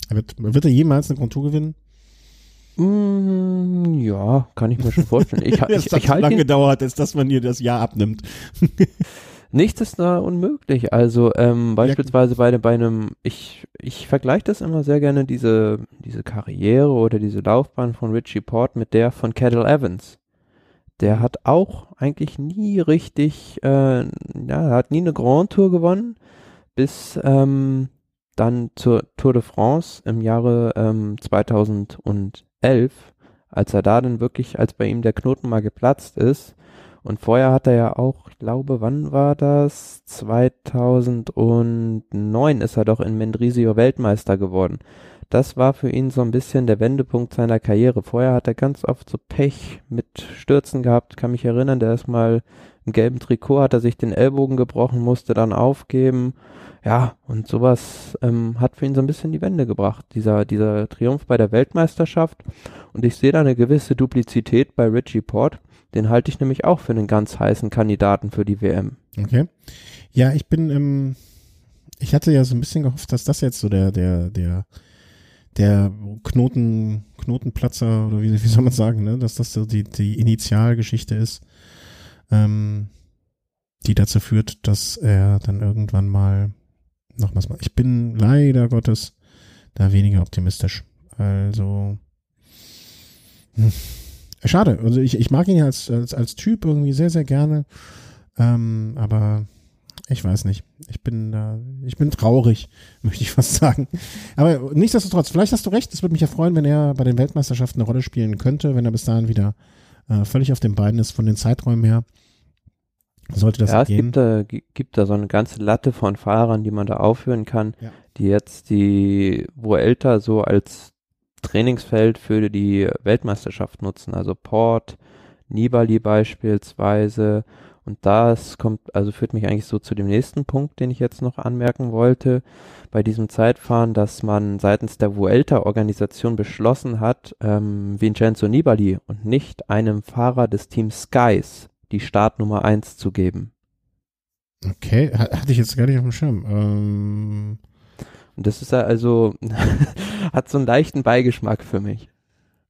Wird, wird er jemals eine Grand Tour gewinnen? Mm, ja, kann ich mir schon vorstellen. Ich, [LAUGHS] Es ich, hat ich so halte lange gedauert, als dass man dir das Jahr abnimmt. [LAUGHS] nichts ist da unmöglich. Also ähm, beispielsweise bei, bei einem, ich, ich vergleiche das immer sehr gerne, diese, diese Karriere oder diese Laufbahn von Richie Port mit der von Cadel Evans. Der hat auch eigentlich nie richtig, äh, ja, er hat nie eine Grand Tour gewonnen, bis ähm, dann zur Tour de France im Jahre ähm, 2011, als er da dann wirklich, als bei ihm der Knoten mal geplatzt ist. Und vorher hat er ja auch, glaube, wann war das? 2009 ist er doch in Mendrisio Weltmeister geworden. Das war für ihn so ein bisschen der Wendepunkt seiner Karriere. Vorher hat er ganz oft so Pech mit Stürzen gehabt. Kann mich erinnern, der ist mal im gelben Trikot, hat er sich den Ellbogen gebrochen, musste dann aufgeben. Ja, und sowas ähm, hat für ihn so ein bisschen die Wende gebracht, dieser, dieser Triumph bei der Weltmeisterschaft. Und ich sehe da eine gewisse Duplizität bei Richie Port. Den halte ich nämlich auch für einen ganz heißen Kandidaten für die WM. Okay. Ja, ich bin, ähm, ich hatte ja so ein bisschen gehofft, dass das jetzt so der, der, der, der Knoten, Knotenplatzer oder wie, wie soll man sagen, ne, dass das so die, die Initialgeschichte ist, ähm, die dazu führt, dass er dann irgendwann mal noch was macht. Ich bin leider Gottes da weniger optimistisch. Also, hm. schade. Also ich, ich mag ihn ja als, als, als Typ irgendwie sehr, sehr gerne. Ähm, aber ich weiß nicht. Ich bin da, ich bin traurig, [LAUGHS] möchte ich fast sagen. Aber nichtsdestotrotz, vielleicht hast du recht. Es würde mich ja freuen, wenn er bei den Weltmeisterschaften eine Rolle spielen könnte, wenn er bis dahin wieder äh, völlig auf den Beinen ist von den Zeiträumen her. Sollte das ja, es gehen. gibt da, gi- gibt da so eine ganze Latte von Fahrern, die man da aufführen kann. Ja. die jetzt die Vuelta so als Trainingsfeld für die Weltmeisterschaft nutzen. Also Port, Nibali beispielsweise. Und das kommt, also führt mich eigentlich so zu dem nächsten Punkt, den ich jetzt noch anmerken wollte. Bei diesem Zeitfahren, dass man seitens der Vuelta-Organisation beschlossen hat, ähm, Vincenzo Nibali und nicht einem Fahrer des Teams Skies die Startnummer 1 zu geben. Okay, hatte ich jetzt gar nicht auf dem Schirm. Ähm und das ist also, [LAUGHS] hat so einen leichten Beigeschmack für mich.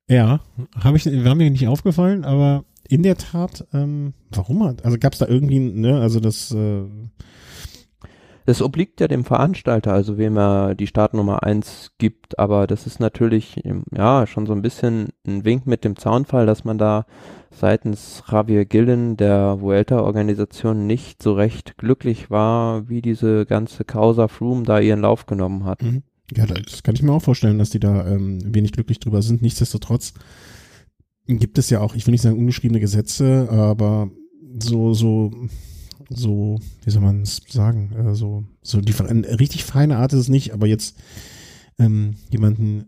Ja, habe ich, war mir nicht aufgefallen, aber in der Tat, ähm, warum hat, also gab es da irgendwie, ne, also das, äh das obliegt ja dem Veranstalter, also wem er die Startnummer eins gibt, aber das ist natürlich, ja, schon so ein bisschen ein Wink mit dem Zaunfall, dass man da seitens Javier Gillen der Vuelta-Organisation nicht so recht glücklich war, wie diese ganze Causa Froome da ihren Lauf genommen hat. Mhm. Ja, das kann ich mir auch vorstellen, dass die da ähm, wenig glücklich drüber sind. Nichtsdestotrotz gibt es ja auch, ich will nicht sagen ungeschriebene Gesetze, aber so, so, so, wie soll man es sagen, äh, so, so die richtig feine Art ist es nicht, aber jetzt ähm, jemanden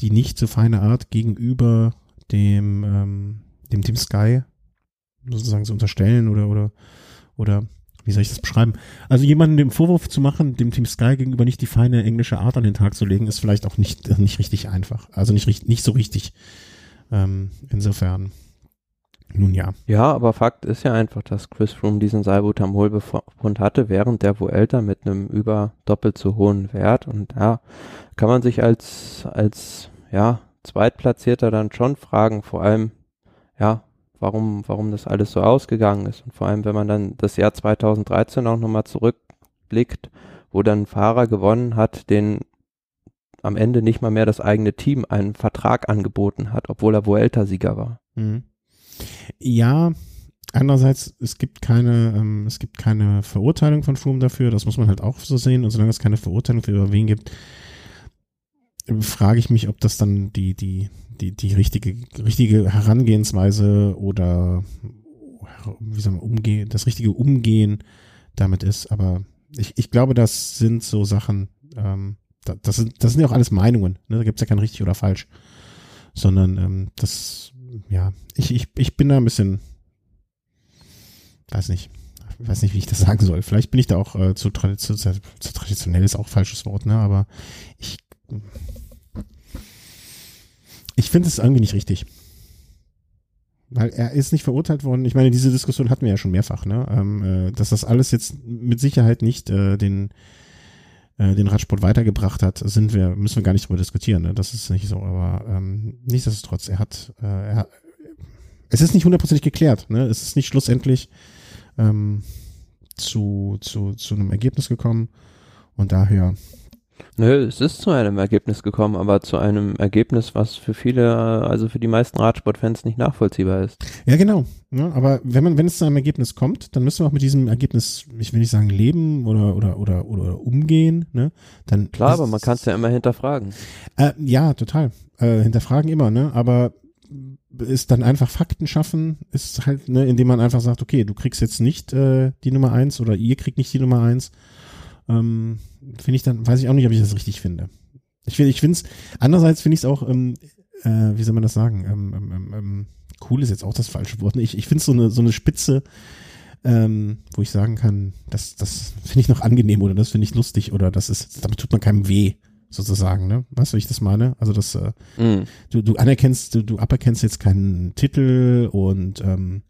die nicht so feine Art gegenüber dem ähm, dem Team Sky sozusagen zu unterstellen oder, oder, oder, wie soll ich das beschreiben? Also jemanden den Vorwurf zu machen, dem Team Sky gegenüber nicht die feine englische Art an den Tag zu legen, ist vielleicht auch nicht, nicht richtig einfach. Also nicht, nicht so richtig. Ähm, insofern. Nun ja. Ja, aber Fakt ist ja einfach, dass Chris Froome diesen Salbutamol-Befund hatte, während der Vuelta mit einem über doppelt so hohen Wert. Und ja, kann man sich als, als, ja, Zweitplatzierter dann schon fragen, vor allem ja, warum, warum das alles so ausgegangen ist. Und vor allem, wenn man dann das Jahr 2013 auch nochmal zurückblickt, wo dann ein Fahrer gewonnen hat, den am Ende nicht mal mehr das eigene Team einen Vertrag angeboten hat, obwohl er Vuelta-Sieger war. Mhm. Ja, andererseits, es gibt keine, ähm, es gibt keine Verurteilung von Froome dafür, das muss man halt auch so sehen. Und solange es keine Verurteilung für über wen gibt, frage ich mich, ob das dann die, die, die, die richtige, richtige Herangehensweise oder wie soll man umgehen, das richtige Umgehen damit ist. Aber ich, ich glaube, das sind so Sachen, ähm, das, sind, das sind ja auch alles Meinungen, ne? da gibt's ja kein richtig oder falsch. Sondern ähm, das, ja, ich, ich, ich bin da ein bisschen, weiß nicht, weiß nicht, wie ich das [LAUGHS] sagen soll. Vielleicht bin ich da auch äh, zu, zu, zu, traditionell ist auch falsches Wort, ne? Aber ich ich finde es irgendwie nicht richtig. Weil er ist nicht verurteilt worden. Ich meine, diese Diskussion hatten wir ja schon mehrfach, ne? Ähm, äh, dass das alles jetzt mit Sicherheit nicht äh, den, äh, den Radsport weitergebracht hat, sind wir, müssen wir gar nicht drüber diskutieren, ne? Das ist nicht so, aber ähm, nichtsdestotrotz, er hat, äh, er hat es ist nicht hundertprozentig geklärt, ne? Es ist nicht schlussendlich ähm, zu, zu, zu einem Ergebnis gekommen und daher Nö, es ist zu einem Ergebnis gekommen, aber zu einem Ergebnis, was für viele, also für die meisten Radsportfans nicht nachvollziehbar ist. Ja, genau. Ja, aber wenn man, wenn es zu einem Ergebnis kommt, dann müssen wir auch mit diesem Ergebnis, ich will nicht sagen leben oder oder oder oder umgehen, ne? Dann klar, aber man kann es ja immer hinterfragen. Äh, ja, total. Äh, hinterfragen immer, ne? Aber ist dann einfach Fakten schaffen, ist halt, ne, indem man einfach sagt, okay, du kriegst jetzt nicht äh, die Nummer eins oder ihr kriegt nicht die Nummer eins ähm, finde ich dann, weiß ich auch nicht, ob ich das richtig finde. Ich finde, ich finde es, andererseits finde ich es auch, ähm, äh, wie soll man das sagen, ähm, ähm, ähm, ähm cool ist jetzt auch das falsche Wort. Ich, ich finde es so eine, so eine Spitze, ähm, wo ich sagen kann, das, das finde ich noch angenehm oder das finde ich lustig oder das ist, damit tut man keinem weh, sozusagen, ne? Weißt du, wie ich das meine? Also das, äh, mm. du, du anerkennst, du, du aberkennst jetzt keinen Titel und ähm,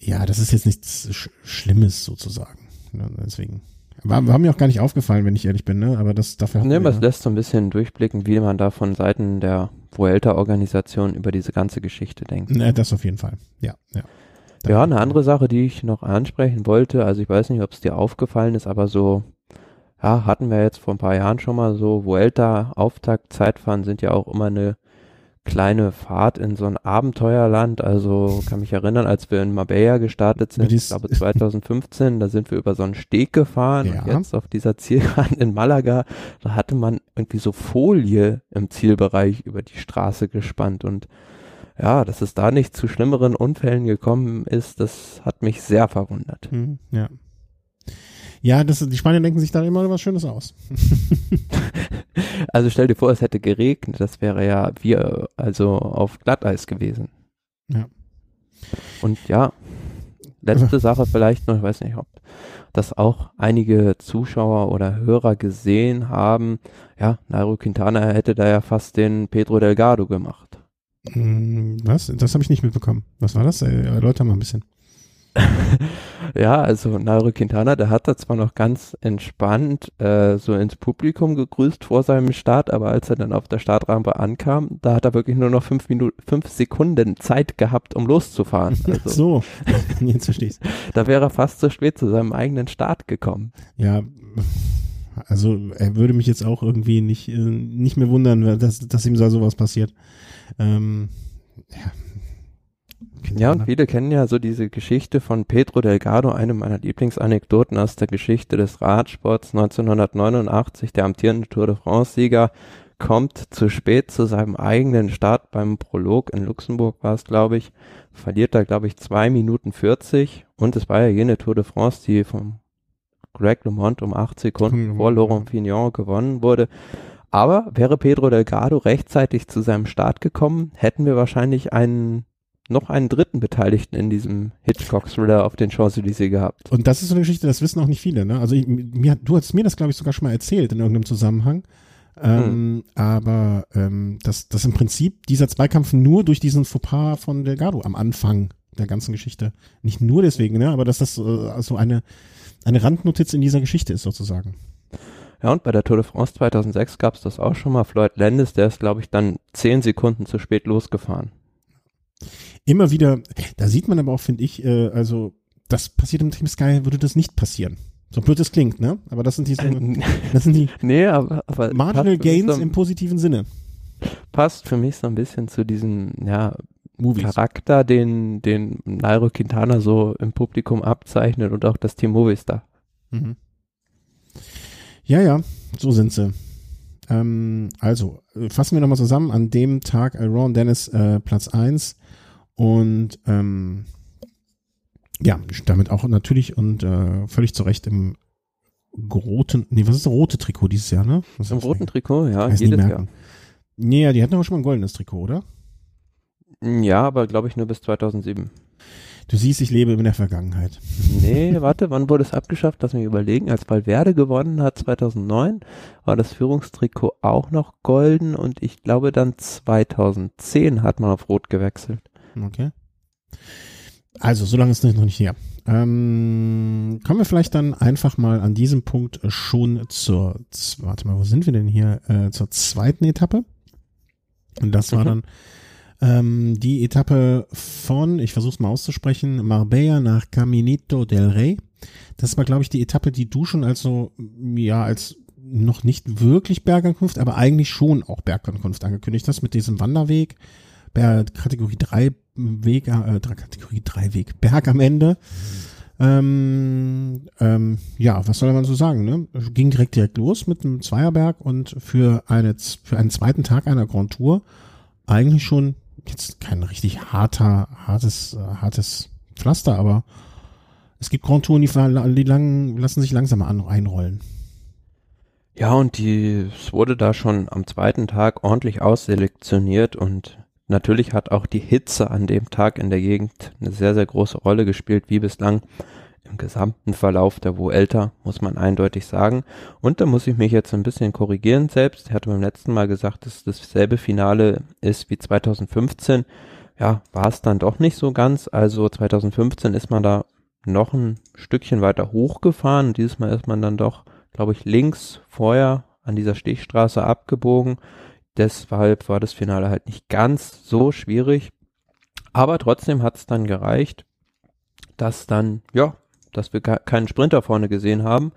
ja, das ist jetzt nichts Sch Schlimmes sozusagen. Ne? Deswegen. War, war mir auch gar nicht aufgefallen, wenn ich ehrlich bin, ne? Aber das dafür. Ne, aber es lässt so ein bisschen durchblicken, wie man da von Seiten der Vuelta-Organisation über diese ganze Geschichte denkt. Ne, das auf jeden Fall. Ja, ja. Ja, eine andere Sache, die ich noch ansprechen wollte, also ich weiß nicht, ob es dir aufgefallen ist, aber so, ja, hatten wir jetzt vor ein paar Jahren schon mal so, Vuelta, Auftakt, Zeitfahren sind ja auch immer eine kleine Fahrt in so ein Abenteuerland. Also kann mich erinnern, als wir in Marbella gestartet sind, ich glaube 2015, da sind wir über so einen Steg gefahren ja. und jetzt auf dieser Zielbahn in Malaga, da hatte man irgendwie so Folie im Zielbereich über die Straße gespannt und ja, dass es da nicht zu schlimmeren Unfällen gekommen ist, das hat mich sehr verwundert. Hm, ja. Ja, das, die Spanier denken sich da immer was Schönes aus. also stell dir vor, es hätte geregnet, das wäre ja wie also auf Glatteis gewesen. Ja. Und ja, letzte Sache vielleicht noch, ich weiß nicht, ob das auch einige Zuschauer oder Hörer gesehen haben. Ja, Nairo Quintana hätte da ja fast den Pedro Delgado gemacht. Hm, was? Das habe ich nicht mitbekommen. Was war das? Äh, erläuter mal ein bisschen. [LAUGHS] ja, also Nairo Quintana, der hat da zwar noch ganz entspannt äh, so ins Publikum gegrüßt vor seinem Start, aber als er dann auf der Startrampe ankam, da hat er wirklich nur noch fünf Minuten, fünf Sekunden Zeit gehabt, um loszufahren. [LAUGHS] Also, so, [LAUGHS] jetzt verstehst. Da wäre er fast zu spät zu seinem eigenen Start gekommen. Ja, also er würde mich jetzt auch irgendwie nicht, äh, nicht mehr wundern, dass, dass ihm so sowas passiert. Ähm, ja, ja, und viele kennen ja so diese Geschichte von Pedro Delgado, eine meiner Lieblingsanekdoten aus der Geschichte des Radsports 1989. Der amtierende Tour de France-Sieger kommt zu spät zu seinem eigenen Start beim Prolog in Luxemburg war es, glaube ich, verliert da, glaube ich, zwei Minuten 40 und es war ja jene Tour de France, die vom Greg LeMond um acht Sekunden vor Laurent Fignon gewonnen wurde. Aber wäre Pedro Delgado rechtzeitig zu seinem Start gekommen, hätten wir wahrscheinlich einen noch einen dritten Beteiligten in diesem Hitchcock-Thriller auf den Champs-Élysées gehabt. Und das ist so eine Geschichte, das wissen auch nicht viele, ne? Also ich, mir, du hast mir das, glaube ich, sogar schon mal erzählt in irgendeinem Zusammenhang. Ähm, hm. Aber ähm, dass, dass im Prinzip dieser Zweikampf nur durch diesen Fauxpas von Delgado am Anfang der ganzen Geschichte, nicht nur deswegen, ne? aber dass das äh, so eine, eine Randnotiz in dieser Geschichte ist sozusagen. Ja, und bei der Tour de France 2006 gab es das auch schon mal. Floyd Landis, der ist, glaube ich, dann zehn Sekunden zu spät losgefahren immer wieder, da sieht man aber auch, finde ich, äh, also das passiert im Team Sky, würde das nicht passieren. So blöd es klingt, ne? Aber das sind die, das sind die [LAUGHS] nee, aber, aber Marginal Gains so, im positiven Sinne. Passt für mich so ein bisschen zu diesem, ja, Movies. Charakter, den, den Nairo Quintana so im Publikum abzeichnet und auch das Team Movistar. Mhm. Ja, ja, so sind sie. Ähm, also, fassen wir nochmal zusammen. An dem Tag äh, Ron Dennis äh, Platz 1, und ähm, ja, damit auch natürlich und äh, völlig zu Recht im roten, nee, was ist das rote Trikot dieses Jahr, ne? Was Im roten Trikot, ja, jedes Jahr. Nee, ja, die hatten aber schon mal ein goldenes Trikot, oder? Ja, aber glaube ich nur bis 2007. Du siehst, ich lebe in der Vergangenheit. Nee, [LAUGHS] warte, wann wurde es abgeschafft? Lass mich überlegen. Als Valverde gewonnen hat, 2009, war das Führungstrikot auch noch golden und ich glaube dann 2010 hat man auf Rot gewechselt. Okay. Also, so lange ist es noch nicht her. Ähm, kommen wir vielleicht dann einfach mal an diesem Punkt schon zur, warte mal, wo sind wir denn hier? Äh, zur zweiten Etappe. Und das war mhm. dann ähm, die Etappe von, ich versuche es mal auszusprechen, Marbella nach Caminito del Rey. Das war, glaube ich, die Etappe, die du schon als so, ja, als noch nicht wirklich Bergankunft, aber eigentlich schon auch Bergankunft angekündigt hast mit diesem Wanderweg Kategorie 3 Weg, äh, Kategorie 3 Weg, Berg am Ende. Ähm, ähm, ja, was soll man so sagen, ne? Ging direkt direkt los mit einem Zweierberg und für eine, für einen zweiten Tag einer Grand Tour eigentlich schon jetzt kein richtig harter, hartes, hartes Pflaster, aber es gibt Grand Touren, die, die lang, lassen sich langsamer an, einrollen. Ja, und die, es wurde da schon am zweiten Tag ordentlich ausselektioniert und Natürlich hat auch die Hitze an dem Tag in der Gegend eine sehr, sehr große Rolle gespielt, wie bislang im gesamten Verlauf der Vuelta, muss man eindeutig sagen. Und da muss ich mich jetzt ein bisschen korrigieren selbst. Ich hatte beim letzten Mal gesagt, dass dasselbe Finale ist wie 2015. Ja, war es dann doch nicht so ganz. Also 2015 ist man da noch ein Stückchen weiter hochgefahren. Dieses Mal ist man dann doch, glaube ich, links vorher an dieser Stichstraße abgebogen Deshalb war das Finale halt nicht ganz so schwierig. Aber trotzdem hat es dann gereicht, dass dann, ja, dass wir keinen Sprinter vorne gesehen haben.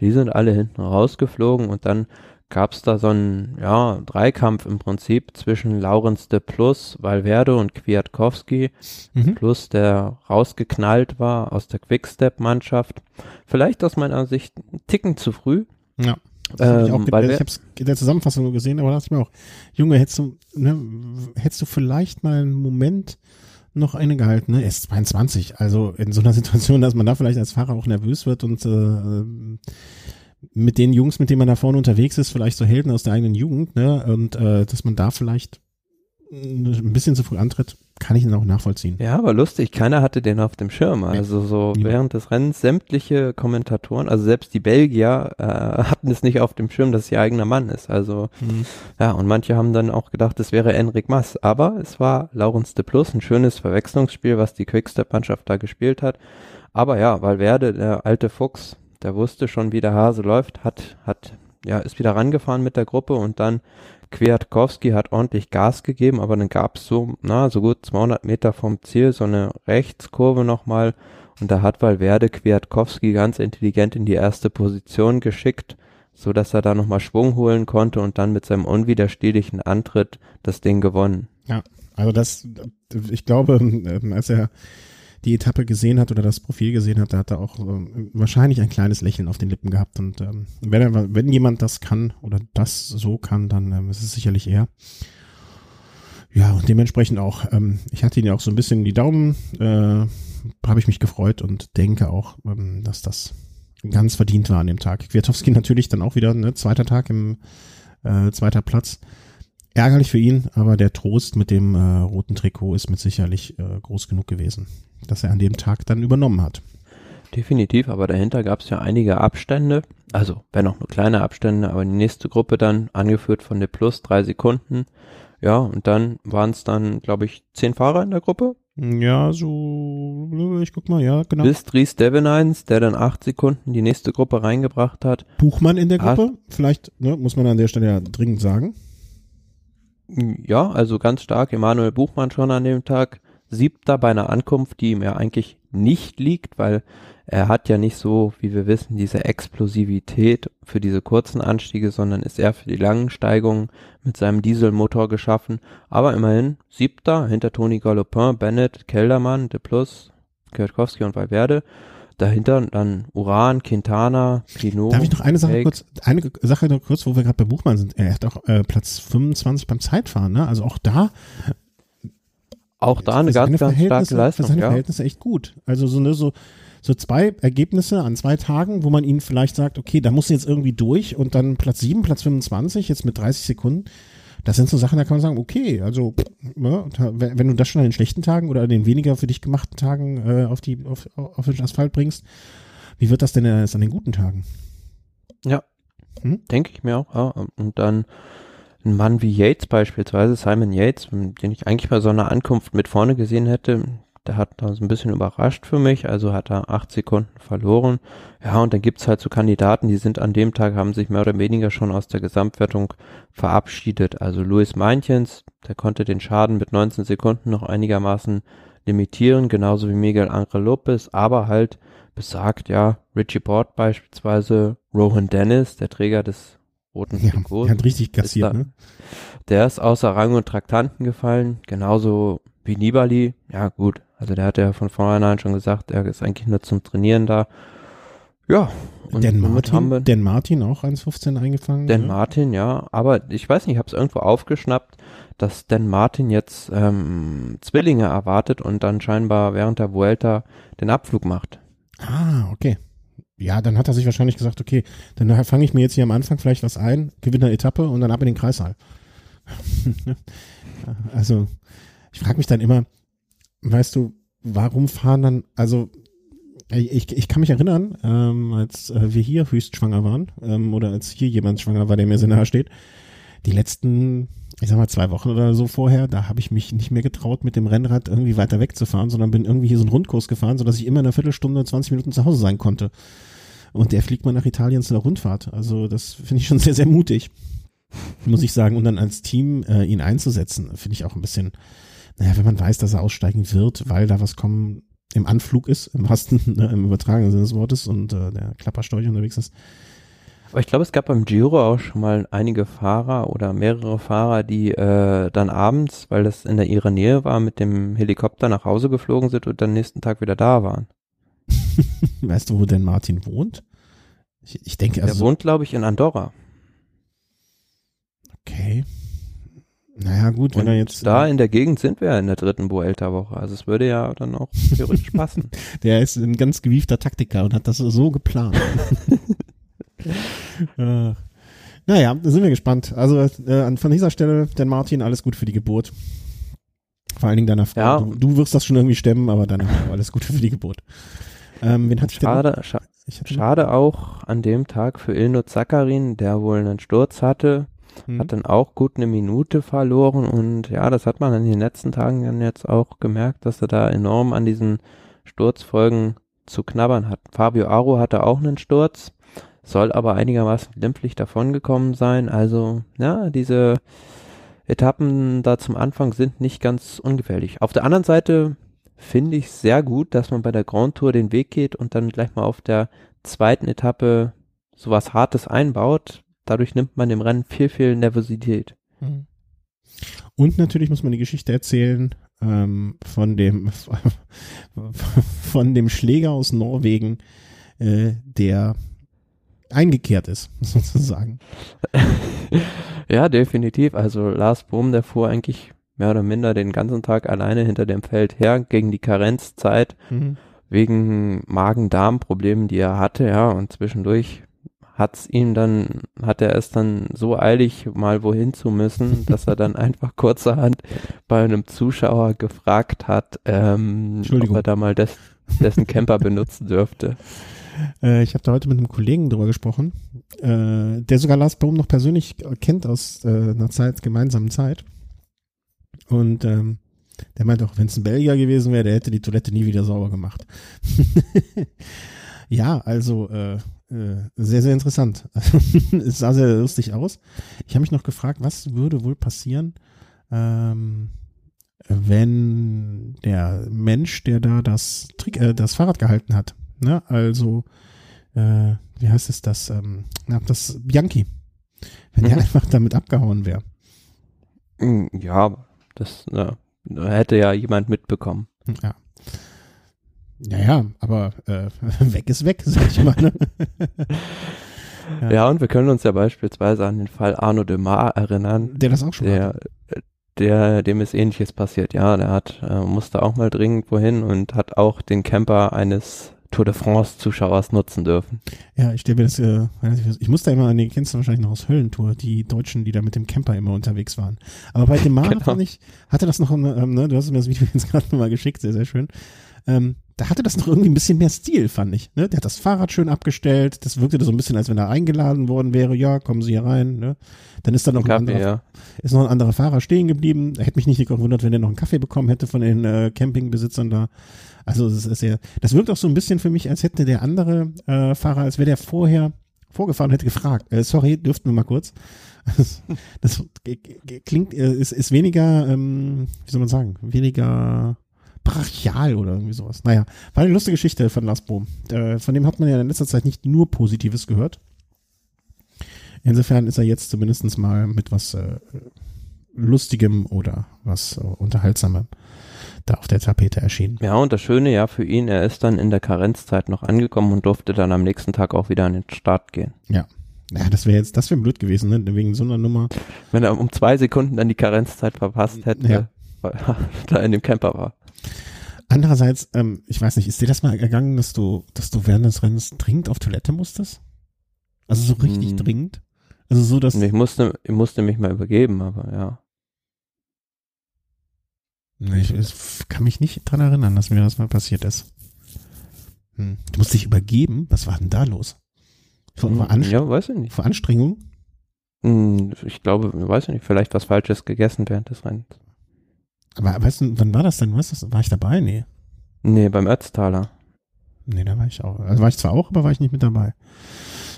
Die sind alle hinten rausgeflogen und dann gab es da so einen ja, Dreikampf im Prinzip zwischen Laurenz de Plus, Valverde und Kwiatkowski, mhm. Plus der rausgeknallt war aus der Quickstep-Mannschaft. Vielleicht aus meiner Sicht ein Ticken zu früh. Ja. Ähm, ich, auch, ich habe es in der Zusammenfassung nur gesehen, aber da dachte ich mir auch, Junge, hättest du, ne, hättest du vielleicht mal einen Moment noch eine gehalten, ne? Er ist 22. Also in so einer [LAUGHS] Situation, dass man da vielleicht als Fahrer auch nervös wird und äh, mit den Jungs, mit denen man da vorne unterwegs ist, vielleicht so Helden aus der eigenen Jugend, ne? Und äh, dass man da vielleicht ein bisschen zu früh antritt, kann ich ihn auch nachvollziehen. Ja, aber lustig, keiner hatte den auf dem Schirm. Also so Niemand. während des Rennens sämtliche Kommentatoren, also selbst die Belgier äh, [LAUGHS] hatten es nicht auf dem Schirm, dass es ihr eigener Mann ist. Also mhm. ja, und manche haben dann auch gedacht, es wäre Enric Mas. Aber es war Laurens de Plus, ein schönes Verwechslungsspiel, was die Quickstep-Mannschaft da gespielt hat. Aber ja, Valverde, der alte Fuchs, der wusste schon, wie der Hase läuft, hat, hat, ja, ist wieder rangefahren mit der Gruppe und dann Kwiatkowski hat ordentlich Gas gegeben, aber dann gab es so, na, so gut 200 Meter vom Ziel so eine Rechtskurve nochmal und da hat Valverde Kwiatkowski ganz intelligent in die erste Position geschickt, so dass er da nochmal Schwung holen konnte und dann mit seinem unwiderstehlichen Antritt das Ding gewonnen. Ja, also das, ich glaube, ähm, als er die Etappe gesehen hat oder das Profil gesehen hat, da hat er auch äh, wahrscheinlich ein kleines Lächeln auf den Lippen gehabt. Und ähm, wenn, er, wenn jemand das kann oder das so kann, dann ähm, ist es sicherlich er. Ja, und dementsprechend auch, ähm, ich hatte ihn ja auch so ein bisschen in die Daumen, äh, habe ich mich gefreut und denke auch, ähm, dass das ganz verdient war an dem Tag. Kwiatowski natürlich dann auch wieder, ne, zweiter Tag im äh, zweiter Platz. Ärgerlich für ihn, aber der Trost mit dem äh, roten Trikot ist mit sicherlich äh, groß genug gewesen das er an dem Tag dann übernommen hat. Definitiv, aber dahinter gab es ja einige Abstände, also wenn auch nur kleine Abstände, aber die nächste Gruppe dann angeführt von der Plus drei Sekunden. Ja, und dann waren es dann, glaube ich, zehn Fahrer in der Gruppe. Ja, so, ich guck mal, ja, genau. Bis Dries Devenines, der dann acht Sekunden die nächste Gruppe reingebracht hat. Buchmann in der Gruppe, vielleicht, ne, muss man an der Stelle ja dringend sagen. Ja, also ganz stark. Emanuel Buchmann schon an dem Tag Siebter bei einer Ankunft, die ihm ja eigentlich nicht liegt, weil er hat ja nicht so, wie wir wissen, diese Explosivität für diese kurzen Anstiege, sondern ist eher für die langen Steigungen mit seinem Dieselmotor geschaffen. Aber immerhin siebter hinter Toni Galopin, Bennett, Keldermann, De Plus, Kwiatkowski und Valverde. Dahinter dann Uran, Quintana, Pinot. Darf ich noch eine Sache Fake. kurz, eine Sache noch kurz, wo wir gerade bei Buchmann sind. Er hat auch äh, Platz 25 beim Zeitfahren, ne? Also auch da auch da eine ganz, ganz starke Leistung. Seine ja. Verhältnisse echt gut. Also so, ne, so, so zwei Ergebnisse an zwei Tagen, wo man ihnen vielleicht sagt, okay, da muss jetzt irgendwie durch und dann Platz 7, Platz 25, jetzt mit 30 Sekunden. Das sind so Sachen, da kann man sagen, okay, also ne, wenn du das schon an den schlechten Tagen oder an den weniger für dich gemachten Tagen äh, auf, die, auf, auf den Asphalt bringst, wie wird das denn erst an den guten Tagen? Ja, hm? denke ich mir auch. Ja. Und dann ein Mann wie Yates beispielsweise, Simon Yates, den ich eigentlich bei so einer Ankunft mit vorne gesehen hätte, der hat da so ein bisschen überrascht für mich, also hat er acht Sekunden verloren. Ja, und dann gibt's halt so Kandidaten, die sind an dem Tag, haben sich mehr oder weniger schon aus der Gesamtwertung verabschiedet. Also Louis Meinchens, der konnte den Schaden mit 19 Sekunden noch einigermaßen limitieren, genauso wie Miguel Angel Lopez, aber halt besagt, ja, Richie Port beispielsweise, Rohan Dennis, der Träger des roten ja, Trikot. Der hat richtig kassiert, ne? Der ist außer Rang und Traktanten gefallen, genauso wie Nibali. Ja, gut. Also der hat ja von vornherein schon gesagt, er ist eigentlich nur zum Trainieren da. Ja. Und Dan Martin, haben wir, Dan Martin auch 1,15 eingefangen. Dan ja. Martin, ja. Aber ich weiß nicht, ich habe es irgendwo aufgeschnappt, dass Dan Martin jetzt ähm, Zwillinge erwartet und dann scheinbar während der Vuelta den Abflug macht. Ah, okay ja, dann hat er sich wahrscheinlich gesagt, okay, dann fange ich mir jetzt hier am Anfang vielleicht was ein, gewinne eine Etappe und dann ab in den Kreissaal. [LAUGHS] also, ich frage mich dann immer, weißt du, warum fahren dann, also ich, ich kann mich erinnern, ähm, als äh, wir hier höchst schwanger waren, ähm, oder als hier jemand schwanger war, der mir sehr nahe steht, die letzten, ich sag mal, zwei Wochen oder so vorher, da habe ich mich nicht mehr getraut, mit dem Rennrad irgendwie weiter wegzufahren, sondern bin irgendwie hier so einen Rundkurs gefahren, sodass ich immer in einer Viertelstunde, 20 Minuten zu Hause sein konnte. Und der fliegt mal nach Italien zu einer Rundfahrt. Also das finde ich schon sehr, sehr mutig, muss ich sagen. Und dann als Team äh, ihn einzusetzen, finde ich auch ein bisschen, naja, wenn man weiß, dass er aussteigen wird, weil da was kommen im Anflug ist, im wahrsten, [LAUGHS] ne, im übertragenen Sinne des Wortes und äh, der Klapperstorch unterwegs ist. Aber ich glaube, es gab beim Giro auch schon mal einige Fahrer oder mehrere Fahrer, die äh, dann abends, weil das in der ihrer Nähe war, mit dem Helikopter nach Hause geflogen sind und dann nächsten Tag wieder da waren. [LAUGHS] weißt du, wo denn Martin wohnt? Ich, ich denke, also. Der wohnt, glaube ich, in Andorra. Okay. Naja, gut, wenn Und er jetzt. da in der Gegend sind wir ja in der dritten Vuelta-Woche. Also es würde ja dann auch theoretisch [LAUGHS] passen. Der ist ein ganz gewiefter Taktiker und hat das so geplant. [LAUGHS] äh, naja, da sind wir gespannt. Also äh, von dieser Stelle, denn Martin, alles gut für die Geburt. Vor allen Dingen deiner Frau. Ja. Du, du wirst das schon irgendwie stemmen, aber deiner Frau, alles Gute für die Geburt. Ähm, wen noch? Schade, scha schade auch an dem Tag für Ilno Zakarin, der wohl einen Sturz hatte. Noch- hm. Hat dann auch gut eine Minute verloren und ja, das hat man in den letzten Tagen dann jetzt auch gemerkt, dass er da enorm an diesen Sturzfolgen zu knabbern hat. Fabio Aro hatte auch einen Sturz, soll aber einigermaßen glimpflich davongekommen sein. Also, ja, diese Etappen da zum Anfang sind nicht ganz ungefährlich. Auf der anderen Seite finde ich sehr gut, dass man bei der Grand Tour den Weg geht und dann gleich mal auf der zweiten Etappe sowas Hartes einbaut. Dadurch nimmt man dem Rennen viel, viel Nervosität. Mhm. Und natürlich muss man die Geschichte erzählen ähm, von dem [LAUGHS] von dem Schläger aus Norwegen, äh, der eingekehrt ist, [LAUGHS] sozusagen. [LAUGHS] Ja, definitiv. Also Lars Bohm, der fuhr eigentlich mehr oder minder den ganzen Tag alleine hinter dem Feld her gegen die Karenzzeit Mhm. wegen Magen-Darm-Problemen, die er hatte, ja, und zwischendurch hat's ihm dann, hat er es dann so eilig, mal wohin zu müssen, dass er dann [LAUGHS] einfach kurzerhand bei einem Zuschauer gefragt hat, ähm, ob er da mal des, dessen Camper benutzen dürfte. [LAUGHS] Äh, ich habe da heute mit einem Kollegen drüber gesprochen, äh, der sogar Lars Bohm noch persönlich kennt aus äh, einer Zeit, gemeinsamen Zeit. Und ähm, der meinte auch, wenn es ein Belgier gewesen wäre, der hätte die Toilette nie wieder sauber gemacht. [LAUGHS] ja, also äh, sehr, sehr interessant. [LAUGHS] es sah sehr lustig aus. Ich habe mich noch gefragt, was würde wohl passieren, ähm, wenn der Mensch, der da das, Trick, äh, das Fahrrad gehalten hat, ne, also äh, wie heißt es das, ähm, na, das Bianchi, wenn der Mhm. einfach damit abgehauen wäre. Mm, Ja, das ja, hätte ja jemand mitbekommen. Ja. Ja, ja, aber äh, [LAUGHS] weg ist weg, sag ich mal. Ne? Ja. Ja. und wir können uns ja beispielsweise an den Fall Arno de Mar erinnern, Der das auch schon der, hatte. der, dem ist ähnliches passiert. Ja, der hat, äh, musste auch mal dringend wohin und hat auch den Camper eines Tour de France Zuschauers nutzen dürfen. Ja, ich stelle mir das, äh, ich muss da immer an die kennst du wahrscheinlich noch aus Höllentour, die Deutschen, die da mit dem Camper immer unterwegs waren. Aber bei dem Mar [LAUGHS] Genau. fand ich, hatte das noch, ähm, ne, du hast mir das Video [LAUGHS] jetzt gerade nochmal geschickt, sehr, sehr schön. Ähm, da hatte das noch irgendwie ein bisschen mehr Stil, fand ich. Ne? Der hat das Fahrrad schön abgestellt, das wirkte so ein bisschen, als wenn er eingeladen worden wäre, ja, kommen Sie hier rein. Ne? Dann ist da noch ein Kaffee, anderer ja. ist noch ein anderer Fahrer stehen geblieben. Hätte mich nicht gewundert, wenn er noch einen Kaffee bekommen hätte von den äh, Campingbesitzern da. Also das ist sehr, das wirkt auch so ein bisschen für mich, als hätte der andere äh, Fahrer, als wäre der vorher vorgefahren und hätte gefragt, äh, sorry, dürften wir mal kurz. Das, das g- klingt, äh, ist, ist weniger, ähm, wie soll man sagen, weniger brachial oder irgendwie sowas. Naja, war eine lustige Geschichte von Lars Bohm. Äh, von dem hat man ja in letzter Zeit nicht nur Positives gehört. Insofern ist er jetzt zumindest mal mit was äh, Lustigem oder was äh, Unterhaltsamem da auf der Tapete erschienen. Ja, und das Schöne ja für ihn, er ist dann in der Karenzzeit noch angekommen und durfte dann am nächsten Tag auch wieder an den Start gehen. Ja, das wäre jetzt, das wäre blöd gewesen, ne? wegen so einer Nummer. Wenn er um zwei Sekunden dann die Karenzzeit verpasst hätte, Ja. weil er da in dem Camper war. Andererseits, ähm, ich weiß nicht, ist dir das mal ergangen, dass du, dass du während des Rennens dringend auf Toilette musstest? Also so richtig Hm. dringend? Also so, dass ich musste, ich musste mich mal übergeben, aber ja. Nee, ich, ich kann mich nicht dran erinnern, dass mir das mal passiert ist. Hm. Du musst dich übergeben? Was war denn da los? Vor, vor, Anst ja, weiß ich nicht. vor Anstrengung? Hm, Ich glaube, weiß ich nicht, vielleicht was Falsches gegessen während des Rennens. Aber weißt du, wann war das denn? Was ist, war ich dabei? Nee. Nee, beim Ötztaler. Nee, da war ich auch. Also war ich zwar auch, aber war ich nicht mit dabei.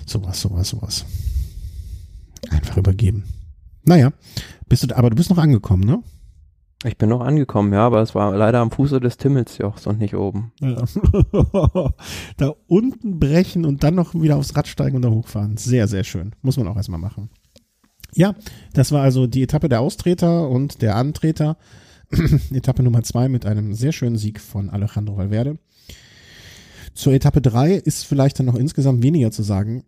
Sowas, sowas, sowas. Einfach übergeben. Naja, bist du, aber du bist noch angekommen, ne? Ich bin noch angekommen, ja, aber es war leider am Fuße des Timmelsjochs und nicht oben. Ja. [LAUGHS] da unten brechen und dann noch wieder aufs Rad steigen und da hochfahren. Sehr, sehr schön. Muss man auch erstmal machen. Ja, das war also die Etappe der Austreter und der Antreter. [CLEARS THROAT] Etappe Nummer zwei mit einem sehr schönen Sieg von Alejandro Valverde. Zur Etappe drei ist vielleicht dann noch insgesamt weniger zu sagen,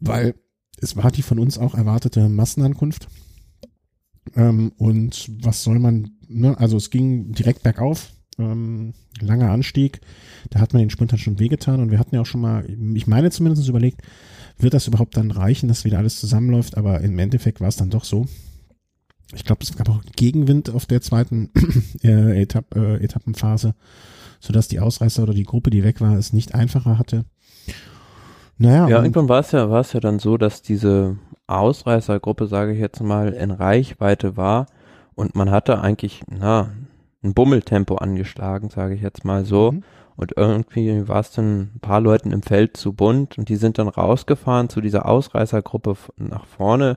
weil es war die von uns auch erwartete Massenankunft. Ähm, und was soll man, ne? also es ging direkt bergauf, ähm, langer Anstieg. Da hat man den Sprintern schon wehgetan und wir hatten ja auch schon mal, ich meine zumindest überlegt, wird das überhaupt dann reichen, dass wieder alles zusammenläuft, aber im Endeffekt war es dann doch so. Ich glaube, es gab auch Gegenwind auf der zweiten [CLEARS THROAT] äh, Etapp, äh, Etappenphase, sodass die Ausreißer oder die Gruppe, die weg war, es nicht einfacher hatte. Naja. Ja, irgendwann war es ja, war es ja dann so, dass diese Ausreißergruppe, sage ich jetzt mal, in Reichweite war und man hatte eigentlich, na, ein Bummeltempo angeschlagen, sage ich jetzt mal so. Mhm. Und irgendwie war es dann ein paar Leuten im Feld zu bunt und die sind dann rausgefahren zu dieser Ausreißergruppe nach vorne.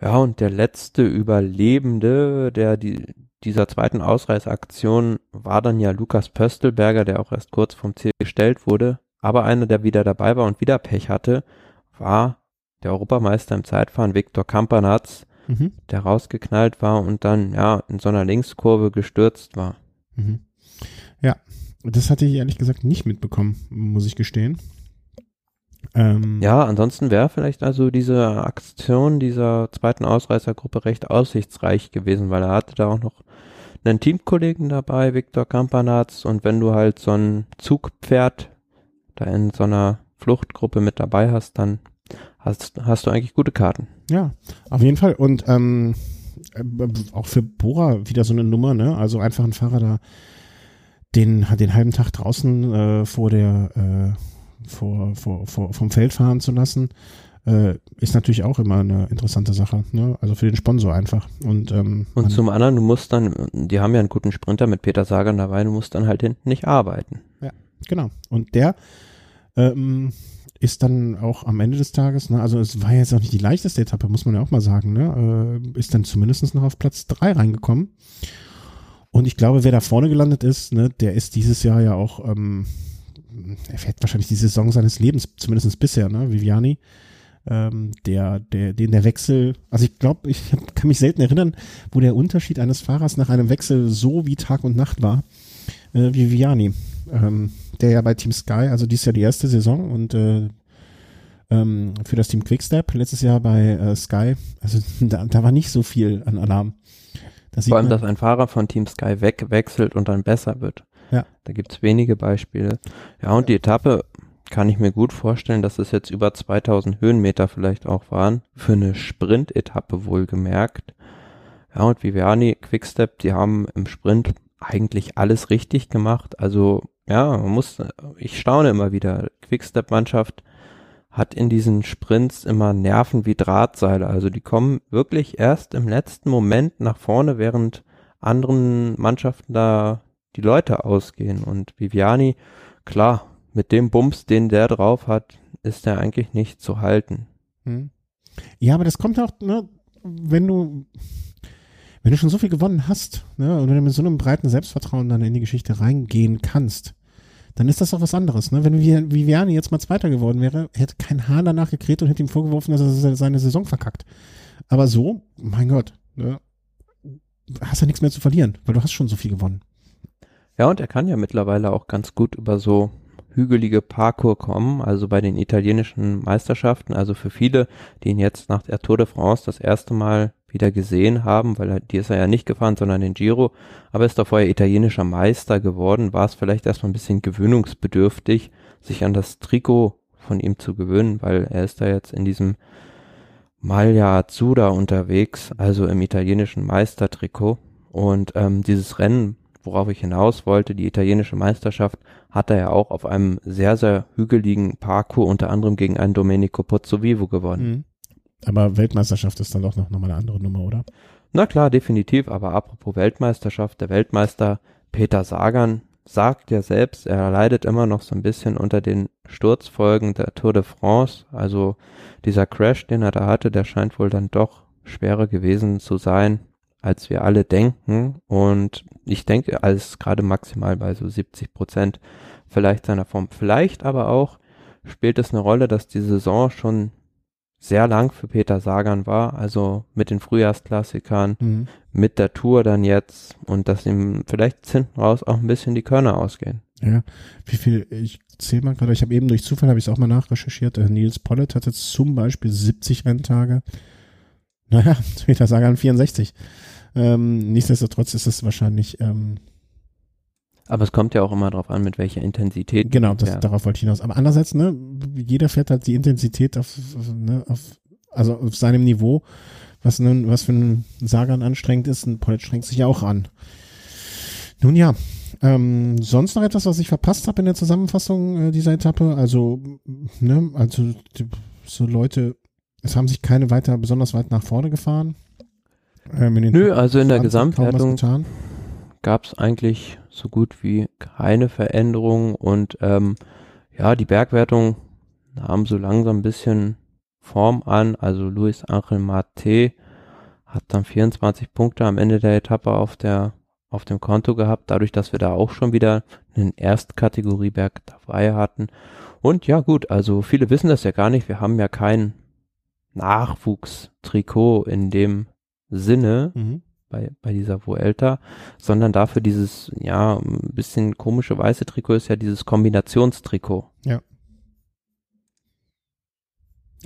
Ja, und der letzte Überlebende, der die, dieser zweiten Ausreißaktion war dann ja Lukas Pöstelberger, der auch erst kurz vom Ziel gestellt wurde. Aber einer, der wieder dabei war und wieder Pech hatte, war der Europameister im Zeitfahren Viktor Kampanatz, mhm. der rausgeknallt war und dann ja in so einer Linkskurve gestürzt war. Mhm. Ja, das hatte ich ehrlich gesagt nicht mitbekommen, muss ich gestehen. Ähm, ja, ansonsten wäre vielleicht also diese Aktion dieser zweiten Ausreißergruppe recht aussichtsreich gewesen, weil er hatte da auch noch einen Teamkollegen dabei, Viktor Kampanatz, und wenn du halt so ein Zugpferd da in so einer Fluchtgruppe mit dabei hast, dann hast, hast du eigentlich gute Karten. Ja, auf jeden Fall. Und ähm, äh, auch für Bora wieder so eine Nummer, ne? Also einfach ein Fahrer da den, den halben Tag draußen äh, vor der äh, vor, vor, vor, vom Feld fahren zu lassen, äh, ist natürlich auch immer eine interessante Sache. Ne? Also für den Sponsor einfach. Und, ähm, und zum anderen, du musst dann, die haben ja einen guten Sprinter mit Peter Sagan dabei, du musst dann halt hinten nicht arbeiten. Ja, genau. Und der ähm, ist dann auch am Ende des Tages, ne, also es war jetzt auch nicht die leichteste Etappe, muss man ja auch mal sagen, ne, äh, ist dann zumindest noch auf Platz drei reingekommen. Und ich glaube, wer da vorne gelandet ist, ne, der ist dieses Jahr ja auch, ähm, er fährt wahrscheinlich die Saison seines Lebens, zumindest bisher, ne, Viviani. Ähm, der, der, den der Wechsel, also ich glaube, ich kann mich selten erinnern, wo der Unterschied eines Fahrers nach einem Wechsel so wie Tag und Nacht war, äh, wie Viviani. Ähm, der ja bei Team Sky, also dies Jahr die erste Saison und äh, ähm, für das Team Quickstep letztes Jahr bei äh, Sky, also [LAUGHS] da, da war nicht so viel an Alarm. Das Vor allem, dass ein Fahrer von Team Sky wegwechselt und dann besser wird. Ja. Da gibt's wenige Beispiele. Ja, und die Etappe kann ich mir gut vorstellen, dass es jetzt über 2000 Höhenmeter vielleicht auch waren. Für eine Sprint-Etappe wohlgemerkt. Ja, und Viviani, Quickstep, die haben im Sprint eigentlich alles richtig gemacht. Also ja, man muss, ich staune immer wieder. Quickstep-Mannschaft hat in diesen Sprints immer Nerven wie Drahtseile. Also die kommen wirklich erst im letzten Moment nach vorne, während anderen Mannschaften da die Leute ausgehen. Und Viviani, klar, mit dem Bums, den der drauf hat, ist er eigentlich nicht zu halten. Hm. Ja, aber das kommt auch, ne, wenn du, wenn du schon so viel gewonnen hast, ne, und wenn du mit so einem breiten Selbstvertrauen dann in die Geschichte reingehen kannst, dann ist das doch was anderes. Ne? Wenn Viviani jetzt mal Zweiter geworden wäre, hätte kein Hahn danach gekräht und hätte ihm vorgeworfen, dass er seine Saison verkackt. Aber so, mein Gott, ne? hast ja nichts mehr zu verlieren, weil du hast schon so viel gewonnen. Ja, und er kann ja mittlerweile auch ganz gut über so hügelige Parcours kommen, also bei den italienischen Meisterschaften. Also für viele, die ihn jetzt nach der Tour de France das erste Mal wieder gesehen haben, weil er, die ist er ja nicht gefahren, sondern den Giro, aber ist doch vorher italienischer Meister geworden, war es vielleicht erstmal ein bisschen gewöhnungsbedürftig, sich an das Trikot von ihm zu gewöhnen, weil er ist da jetzt in diesem Maglia Azzurra unterwegs, also im italienischen Meistertrikot. Und ähm, dieses Rennen, worauf ich hinaus wollte, die italienische Meisterschaft, hat er ja auch auf einem sehr, sehr hügeligen Parcours unter anderem gegen einen Domenico Pozzovivo gewonnen. Mhm. Aber Weltmeisterschaft ist dann doch noch, noch mal eine andere Nummer, oder? Na klar, definitiv. Aber apropos Weltmeisterschaft, der Weltmeister Peter Sagan sagt ja selbst, er leidet immer noch so ein bisschen unter den Sturzfolgen der Tour de France. Also dieser Crash, den er da hatte, der scheint wohl dann doch schwerer gewesen zu sein, als wir alle denken. Und ich denke, als gerade maximal bei so 70 Prozent vielleicht seiner Form. Vielleicht aber auch spielt es eine Rolle, dass die Saison schon sehr lang für Peter Sagan war, also mit den Frühjahrsklassikern, mhm. mit der Tour dann jetzt und dass ihm vielleicht hinten raus auch ein bisschen die Körner ausgehen. Ja, wie viel, ich zähle mal gerade, ich habe eben durch Zufall, habe ich es auch mal nachrecherchiert, äh, Nils Pollitt hat jetzt zum Beispiel 70 Renntage, Naja, [LAUGHS] Peter Sagan 64. Ähm, nichtsdestotrotz ist es wahrscheinlich. Ähm, aber es kommt ja auch immer darauf an, mit welcher Intensität. Genau, das, darauf wollte ich hinaus. Aber andererseits, ne, jeder fährt halt die Intensität auf, ne, auf also auf seinem Niveau, was, nun, was für ein Sagan anstrengend ist. Ein Polet strengt sich ja auch an. Nun ja, ähm, sonst noch etwas, was ich verpasst habe in der Zusammenfassung äh, dieser Etappe? Also, ne, also die, so Leute, es haben sich keine weiter besonders weit nach vorne gefahren. Ähm, Nö, also in der Gesamtwertung gab es eigentlich so gut wie keine Veränderung und ähm, ja, die Bergwertung nahm so langsam ein bisschen Form an. Also Luis Angel Mate hat dann 24 Punkte am Ende der Etappe auf der auf dem Konto gehabt, dadurch, dass wir da auch schon wieder einen Erstkategorieberg dabei hatten. Und ja gut, also viele wissen das ja gar nicht. Wir haben ja kein Nachwuchstrikot in dem Sinne mhm. bei, bei dieser Vuelta, sondern dafür dieses, ja, ein bisschen komische weiße Trikot ist ja dieses Kombinationstrikot. Ja.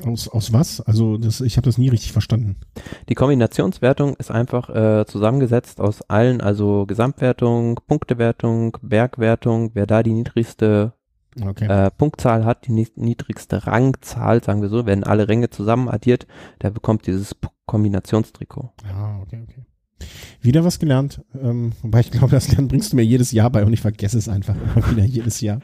Aus, aus was? Also das, ich habe das nie richtig verstanden. Die Kombinationswertung ist einfach äh, zusammengesetzt aus allen, also Gesamtwertung, Punktewertung, Bergwertung, wer da die niedrigste okay. äh, Punktzahl hat, die niedrigste Rangzahl, sagen wir so, werden alle Ränge zusammen addiert, der bekommt dieses Kombinationstrikot. Ah, okay, okay. Wieder was gelernt, ähm, wobei ich glaube, das Lernen bringst du mir jedes Jahr bei und ich vergesse es einfach [LAUGHS] immer wieder jedes Jahr.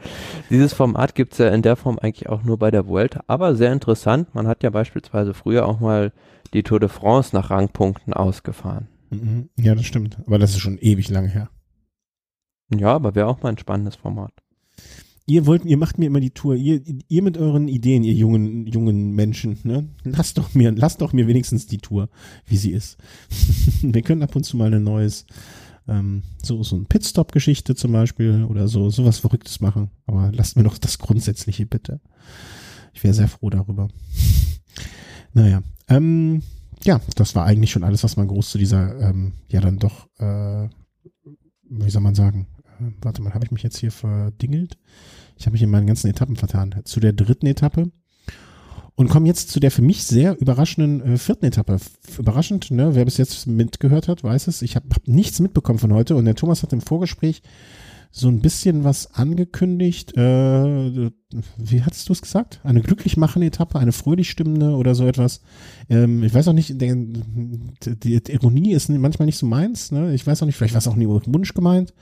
Dieses Format gibt es ja in der Form eigentlich auch nur bei der Vuelta, aber sehr interessant. Man hat ja beispielsweise früher auch mal die Tour de France nach Rangpunkten ausgefahren. Mhm. Ja, das stimmt, aber das ist schon ewig lange her. Ja, aber wäre auch mal ein spannendes Format ihr wollt, ihr macht mir immer die Tour, ihr, ihr mit euren Ideen, ihr jungen, jungen Menschen, ne? Lasst doch mir, lasst doch mir wenigstens die Tour, wie sie ist. [LAUGHS] Wir können ab und zu mal ein neues, ähm, so, so ein Pitstop-Geschichte zum Beispiel oder so, sowas Verrücktes machen. Aber lasst mir doch das Grundsätzliche bitte. Ich wäre sehr froh darüber. [LAUGHS] naja, ähm, ja, das war eigentlich schon alles, was man groß zu dieser, ähm, ja dann doch, äh, wie soll man sagen, äh, warte mal, habe ich mich jetzt hier verdingelt? Ich habe mich in meinen ganzen Etappen vertan. Zu der dritten Etappe. Und komme jetzt zu der für mich sehr überraschenden äh, vierten Etappe. Überraschend, ne? Wer bis jetzt mitgehört hat, weiß es. Ich habe hab nichts mitbekommen von heute und der Thomas hat im Vorgespräch so ein bisschen was angekündigt. Äh, wie hattest du es gesagt? Eine glücklich machende Etappe, eine fröhlich stimmende oder so etwas. Ähm, ich weiß auch nicht, der, die, die Ironie ist manchmal nicht so meins. Ne? Ich weiß auch nicht, vielleicht war es auch nie Wunsch gemeint.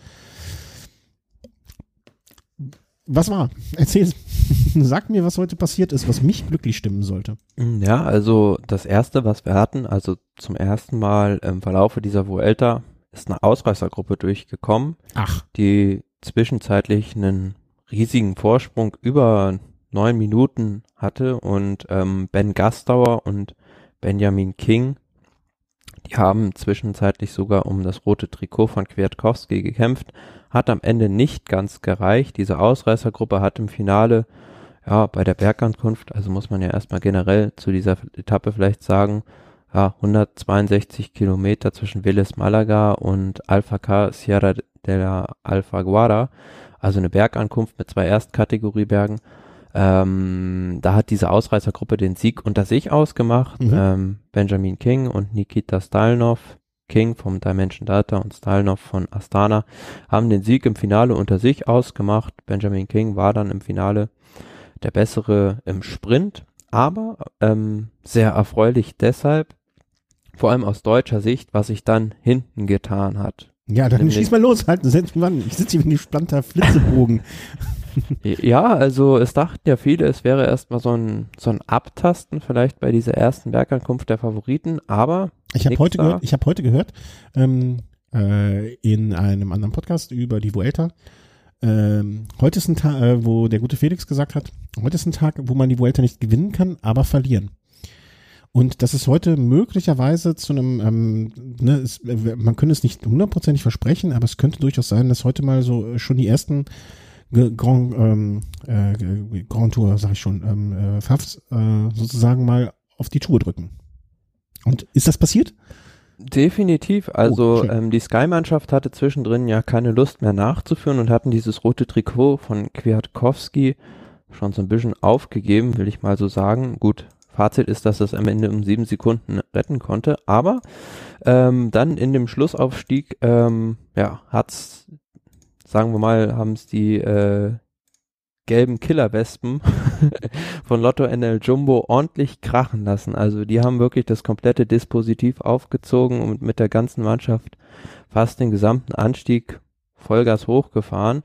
Was war? Erzähl, [LAUGHS] sag mir, was heute passiert ist, was mich glücklich stimmen sollte. Ja, also das erste, was wir hatten, also zum ersten Mal im Verlaufe dieser Vuelta ist eine Ausreißergruppe durchgekommen, Ach. die zwischenzeitlich einen riesigen Vorsprung über neun Minuten hatte und ähm, Ben Gastauer und Benjamin King, die haben zwischenzeitlich sogar um das rote Trikot von Kwiatkowski gekämpft, hat am Ende nicht ganz gereicht. Diese Ausreißergruppe hat im Finale, ja, bei der Bergankunft, also muss man ja erstmal generell zu dieser Etappe vielleicht sagen, ja, 162 Kilometer zwischen Vélez Malaga und Alfacar Sierra de la Alfaguara, also eine Bergankunft mit zwei Erstkategoriebergen. Ähm, da hat diese Ausreißergruppe den Sieg unter sich ausgemacht. Mhm. Ähm, Benjamin King und Nikita Stalnov King vom Dimension Data und Stalnov von Astana haben den Sieg im Finale unter sich ausgemacht. Benjamin King war dann im Finale der bessere im Sprint, aber ähm, sehr erfreulich deshalb, vor allem aus deutscher Sicht, was sich dann hinten getan hat. Ja, dann schieß mal los, halt, setz mich an. Ich sitze hier wie ein gespannter Flitzebogen. [LAUGHS] ja, also es dachten ja viele, es wäre erstmal so ein, so ein Abtasten vielleicht bei dieser ersten Bergankunft der Favoriten, aber ich habe heute, gehört, ich hab heute gehört, ähm, äh, in einem anderen Podcast über die Vuelta, ähm, heute ist ein Tag, äh, wo der gute Felix gesagt hat, heute ist ein Tag, wo man die Vuelta nicht gewinnen kann, aber verlieren. Und das ist heute möglicherweise zu einem, ähm, ne, es, man könnte es nicht hundertprozentig versprechen, aber es könnte durchaus sein, dass heute mal so schon die ersten Grand, ähm, äh, Grand Tour, sag ich schon, ähm, äh, Fafs äh, sozusagen mal auf die Tour drücken. Und ist das passiert? Definitiv. Also oh, ähm, die Sky-Mannschaft hatte zwischendrin ja keine Lust mehr nachzuführen und hatten dieses rote Trikot von Kwiatkowski schon so ein bisschen aufgegeben, will ich mal so sagen. Gut, Fazit ist, dass es am Ende um sieben Sekunden retten konnte. Aber ähm, dann in dem Schlussaufstieg, ähm, ja, hat's, sagen wir mal, haben es die äh, gelben Killerwespen [LAUGHS] von Lotto NL Jumbo ordentlich krachen lassen. Also die haben wirklich das komplette Dispositiv aufgezogen und mit der ganzen Mannschaft fast den gesamten Anstieg Vollgas hochgefahren.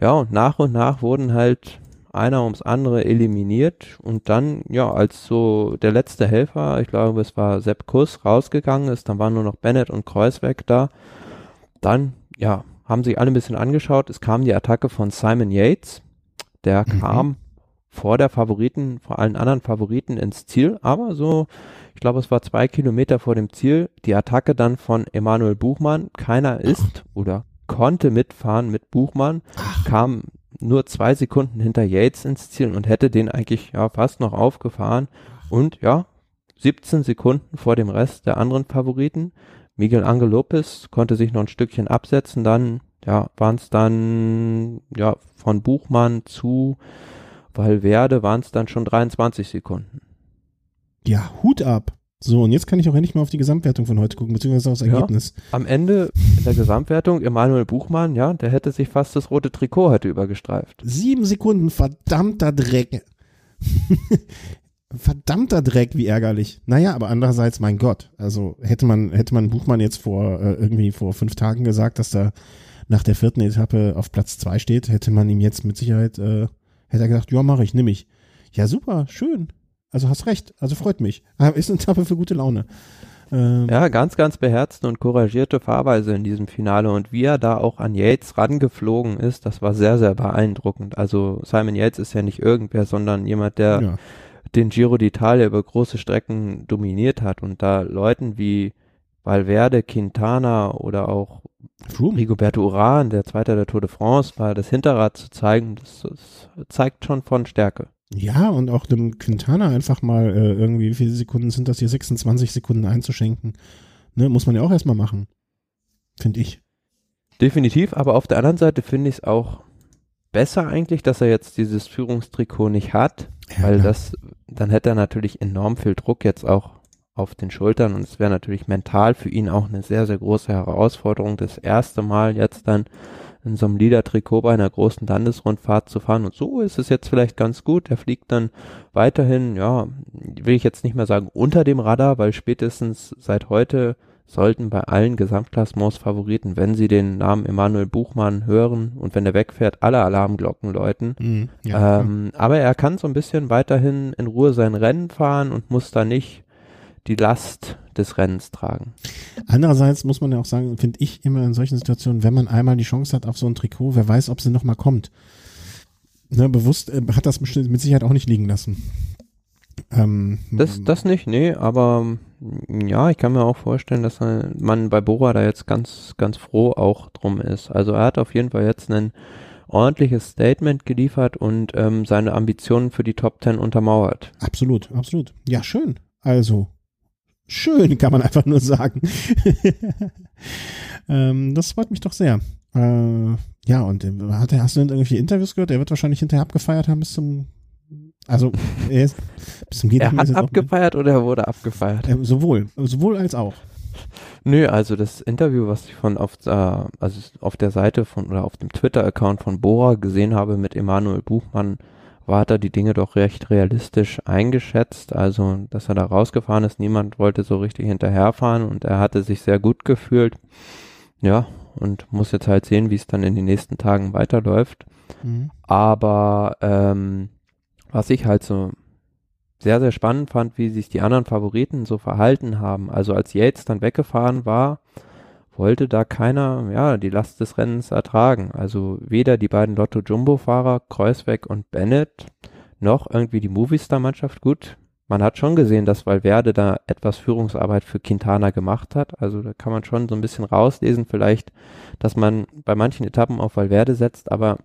Ja, und nach und nach wurden halt einer ums andere eliminiert und dann, ja, als so der letzte Helfer, ich glaube, es war Sepp Kuss, rausgegangen ist, dann waren nur noch Bennett und Kreuzweg da, dann, ja, haben sich alle ein bisschen angeschaut, es kam die Attacke von Simon Yates, der mhm. kam vor der Favoriten, vor allen anderen Favoriten ins Ziel, aber so, ich glaube, es war zwei Kilometer vor dem Ziel, die Attacke dann von Emanuel Buchmann, keiner ist oder konnte mitfahren mit Buchmann, Ach. kam nur zwei Sekunden hinter Yates ins Ziel und hätte den eigentlich ja fast noch aufgefahren und ja, 17 Sekunden vor dem Rest der anderen Favoriten. Miguel Angel Lopez konnte sich noch ein Stückchen absetzen, dann ja, waren es dann ja von Buchmann zu Valverde waren es dann schon 23 Sekunden. Ja, Hut ab. So, und jetzt kann ich auch endlich mal auf die Gesamtwertung von heute gucken, beziehungsweise aufs Ergebnis. Ja, am Ende in der Gesamtwertung, Emanuel Buchmann, ja, der hätte sich fast das rote Trikot heute übergestreift. Sieben Sekunden, verdammter Dreck. [LAUGHS] verdammter Dreck, wie ärgerlich. Naja, aber andererseits, mein Gott, also hätte man, hätte man Buchmann jetzt vor, äh, irgendwie vor fünf Tagen gesagt, dass er nach der vierten Etappe auf Platz zwei steht, hätte man ihm jetzt mit Sicherheit, äh, hätte er gesagt, ja, mache ich, nimm ich. Ja, super, schön. Also hast recht, also freut mich. [LAUGHS] Ist eine Etappe für gute Laune. Ähm, ja, ganz, ganz beherzte und couragierte Fahrweise in diesem Finale und wie er da auch an Yates rangeflogen ist, das war sehr, sehr beeindruckend. Also Simon Yates ist ja nicht irgendwer, sondern jemand, der ja. den Giro d'Italia über große Strecken dominiert hat und da Leuten wie Valverde, Quintana oder auch Froome. Rigoberto Uran, der Zweiter der Tour de France, war das Hinterrad zu zeigen, das, das zeigt schon von Stärke. Ja, und auch dem Quintana einfach mal äh, irgendwie, wie viele Sekunden sind das hier, 26 Sekunden einzuschenken, ne, muss man ja auch erstmal machen. Finde ich. Definitiv, aber auf der anderen Seite finde ich es auch besser eigentlich, dass er jetzt dieses Führungstrikot nicht hat, ja, weil klar. das, dann hätte er natürlich enorm viel Druck jetzt auch auf den Schultern und es wäre natürlich mental für ihn auch eine sehr, sehr große Herausforderung, das erste Mal jetzt dann in so einem Liedertrikot bei einer großen Landesrundfahrt zu fahren. Und so ist es jetzt vielleicht ganz gut. Er fliegt dann weiterhin, ja, will ich jetzt nicht mehr sagen unter dem Radar, weil spätestens seit heute sollten bei allen Gesamtklassements Favoriten, wenn sie den Namen Emanuel Buchmann hören und wenn er wegfährt, alle Alarmglocken läuten. Mhm, ja, ähm. Aber er kann so ein bisschen weiterhin in Ruhe sein Rennen fahren und muss da nicht die Last des Rennens tragen. Andererseits muss man ja auch sagen, finde ich immer in solchen Situationen, wenn man einmal die Chance hat auf so ein Trikot, wer weiß, ob sie nochmal kommt. Ne, bewusst äh, hat das mit Sicherheit auch nicht liegen lassen. Ähm, das, das nicht, nee, aber ja, ich kann mir auch vorstellen, dass man bei Bora da jetzt ganz, ganz froh auch drum ist. Also er hat auf jeden Fall jetzt ein ordentliches Statement geliefert und ähm, seine Ambitionen für die Top Ten untermauert. Absolut, absolut. Ja, schön. Also, Schön, kann man einfach nur sagen. [LAUGHS] ähm, das freut mich doch sehr. Äh, ja, und äh, hat er, hast du denn irgendwelche Interviews gehört? Er wird wahrscheinlich hinterher abgefeiert haben bis zum, also er ist bis zum Er hat abgefeiert oder er wurde abgefeiert? Äh, sowohl, sowohl als auch. Nö, also das Interview, was ich von auf, äh, also auf der Seite von oder auf dem Twitter-Account von Bora gesehen habe mit Emanuel Buchmann, war hat er die Dinge doch recht realistisch eingeschätzt. Also, dass er da rausgefahren ist, niemand wollte so richtig hinterherfahren und er hatte sich sehr gut gefühlt. Ja, und muss jetzt halt sehen, wie es dann in den nächsten Tagen weiterläuft. Mhm. Aber ähm, was ich halt so sehr, sehr spannend fand, wie sich die anderen Favoriten so verhalten haben. Also als Yates dann weggefahren war, wollte da keiner, ja, die Last des Rennens ertragen. Also weder die beiden Lotto-Jumbo-Fahrer, Kreuzweg und Bennett, noch irgendwie die Movistar-Mannschaft. Gut, man hat schon gesehen, dass Valverde da etwas Führungsarbeit für Quintana gemacht hat. Also da kann man schon so ein bisschen rauslesen, vielleicht, dass man bei manchen Etappen auf Valverde setzt, aber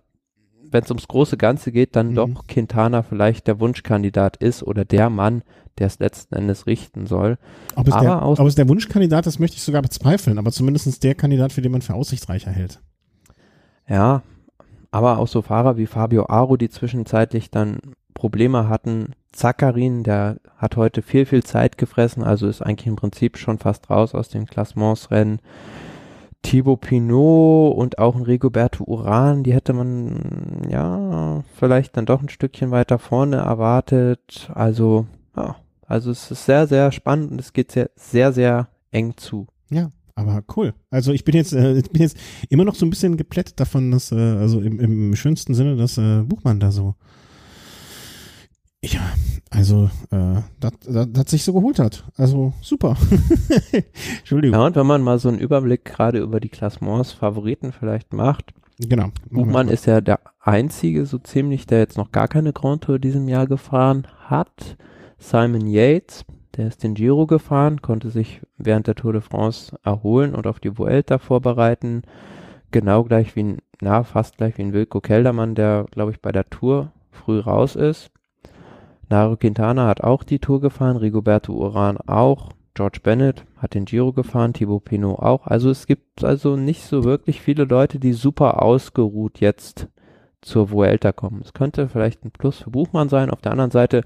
wenn es ums große Ganze geht, dann mhm. doch Quintana vielleicht der Wunschkandidat ist oder der Mann, der es letzten Endes richten soll. Ob es, aber der, ob es der Wunschkandidat ist, möchte ich sogar bezweifeln, aber zumindest der Kandidat, für den man für aussichtsreicher hält. Ja, aber auch so Fahrer wie Fabio Aro, die zwischenzeitlich dann Probleme hatten. Zakarin, der hat heute viel, viel Zeit gefressen, also ist eigentlich im Prinzip schon fast raus aus den Klassementsrennen. Thibaut Pinot und auch ein Rigoberto Uran, die hätte man ja vielleicht dann doch ein Stückchen weiter vorne erwartet. Also, ja, also es ist sehr, sehr spannend und es geht sehr, sehr, sehr eng zu. Ja, aber cool. Also ich bin jetzt, äh, ich bin jetzt immer noch so ein bisschen geplättet davon, dass, äh, also im, im schönsten Sinne, dass äh, Buchmann da so ja, also äh, das sich so geholt hat. Also super. [LAUGHS] Entschuldigung. Ja, und wenn man mal so einen Überblick gerade über die Klassements Favoriten vielleicht macht. Genau. Buchmann ist ja der einzige so ziemlich, der jetzt noch gar keine Grand Tour diesem Jahr gefahren hat. Simon Yates, der ist den Giro gefahren, konnte sich während der Tour de France erholen und auf die Vuelta vorbereiten. Genau gleich wie na, fast gleich wie ein Wilco Keldermann, der, glaube ich, bei der Tour früh raus ist. Nairo Quintana hat auch die Tour gefahren, Rigoberto Uran auch, George Bennett hat den Giro gefahren, Thibaut Pinot auch. Also es gibt also nicht so wirklich viele Leute, die super ausgeruht jetzt zur Vuelta kommen. Es könnte vielleicht ein Plus für Buchmann sein. Auf der anderen Seite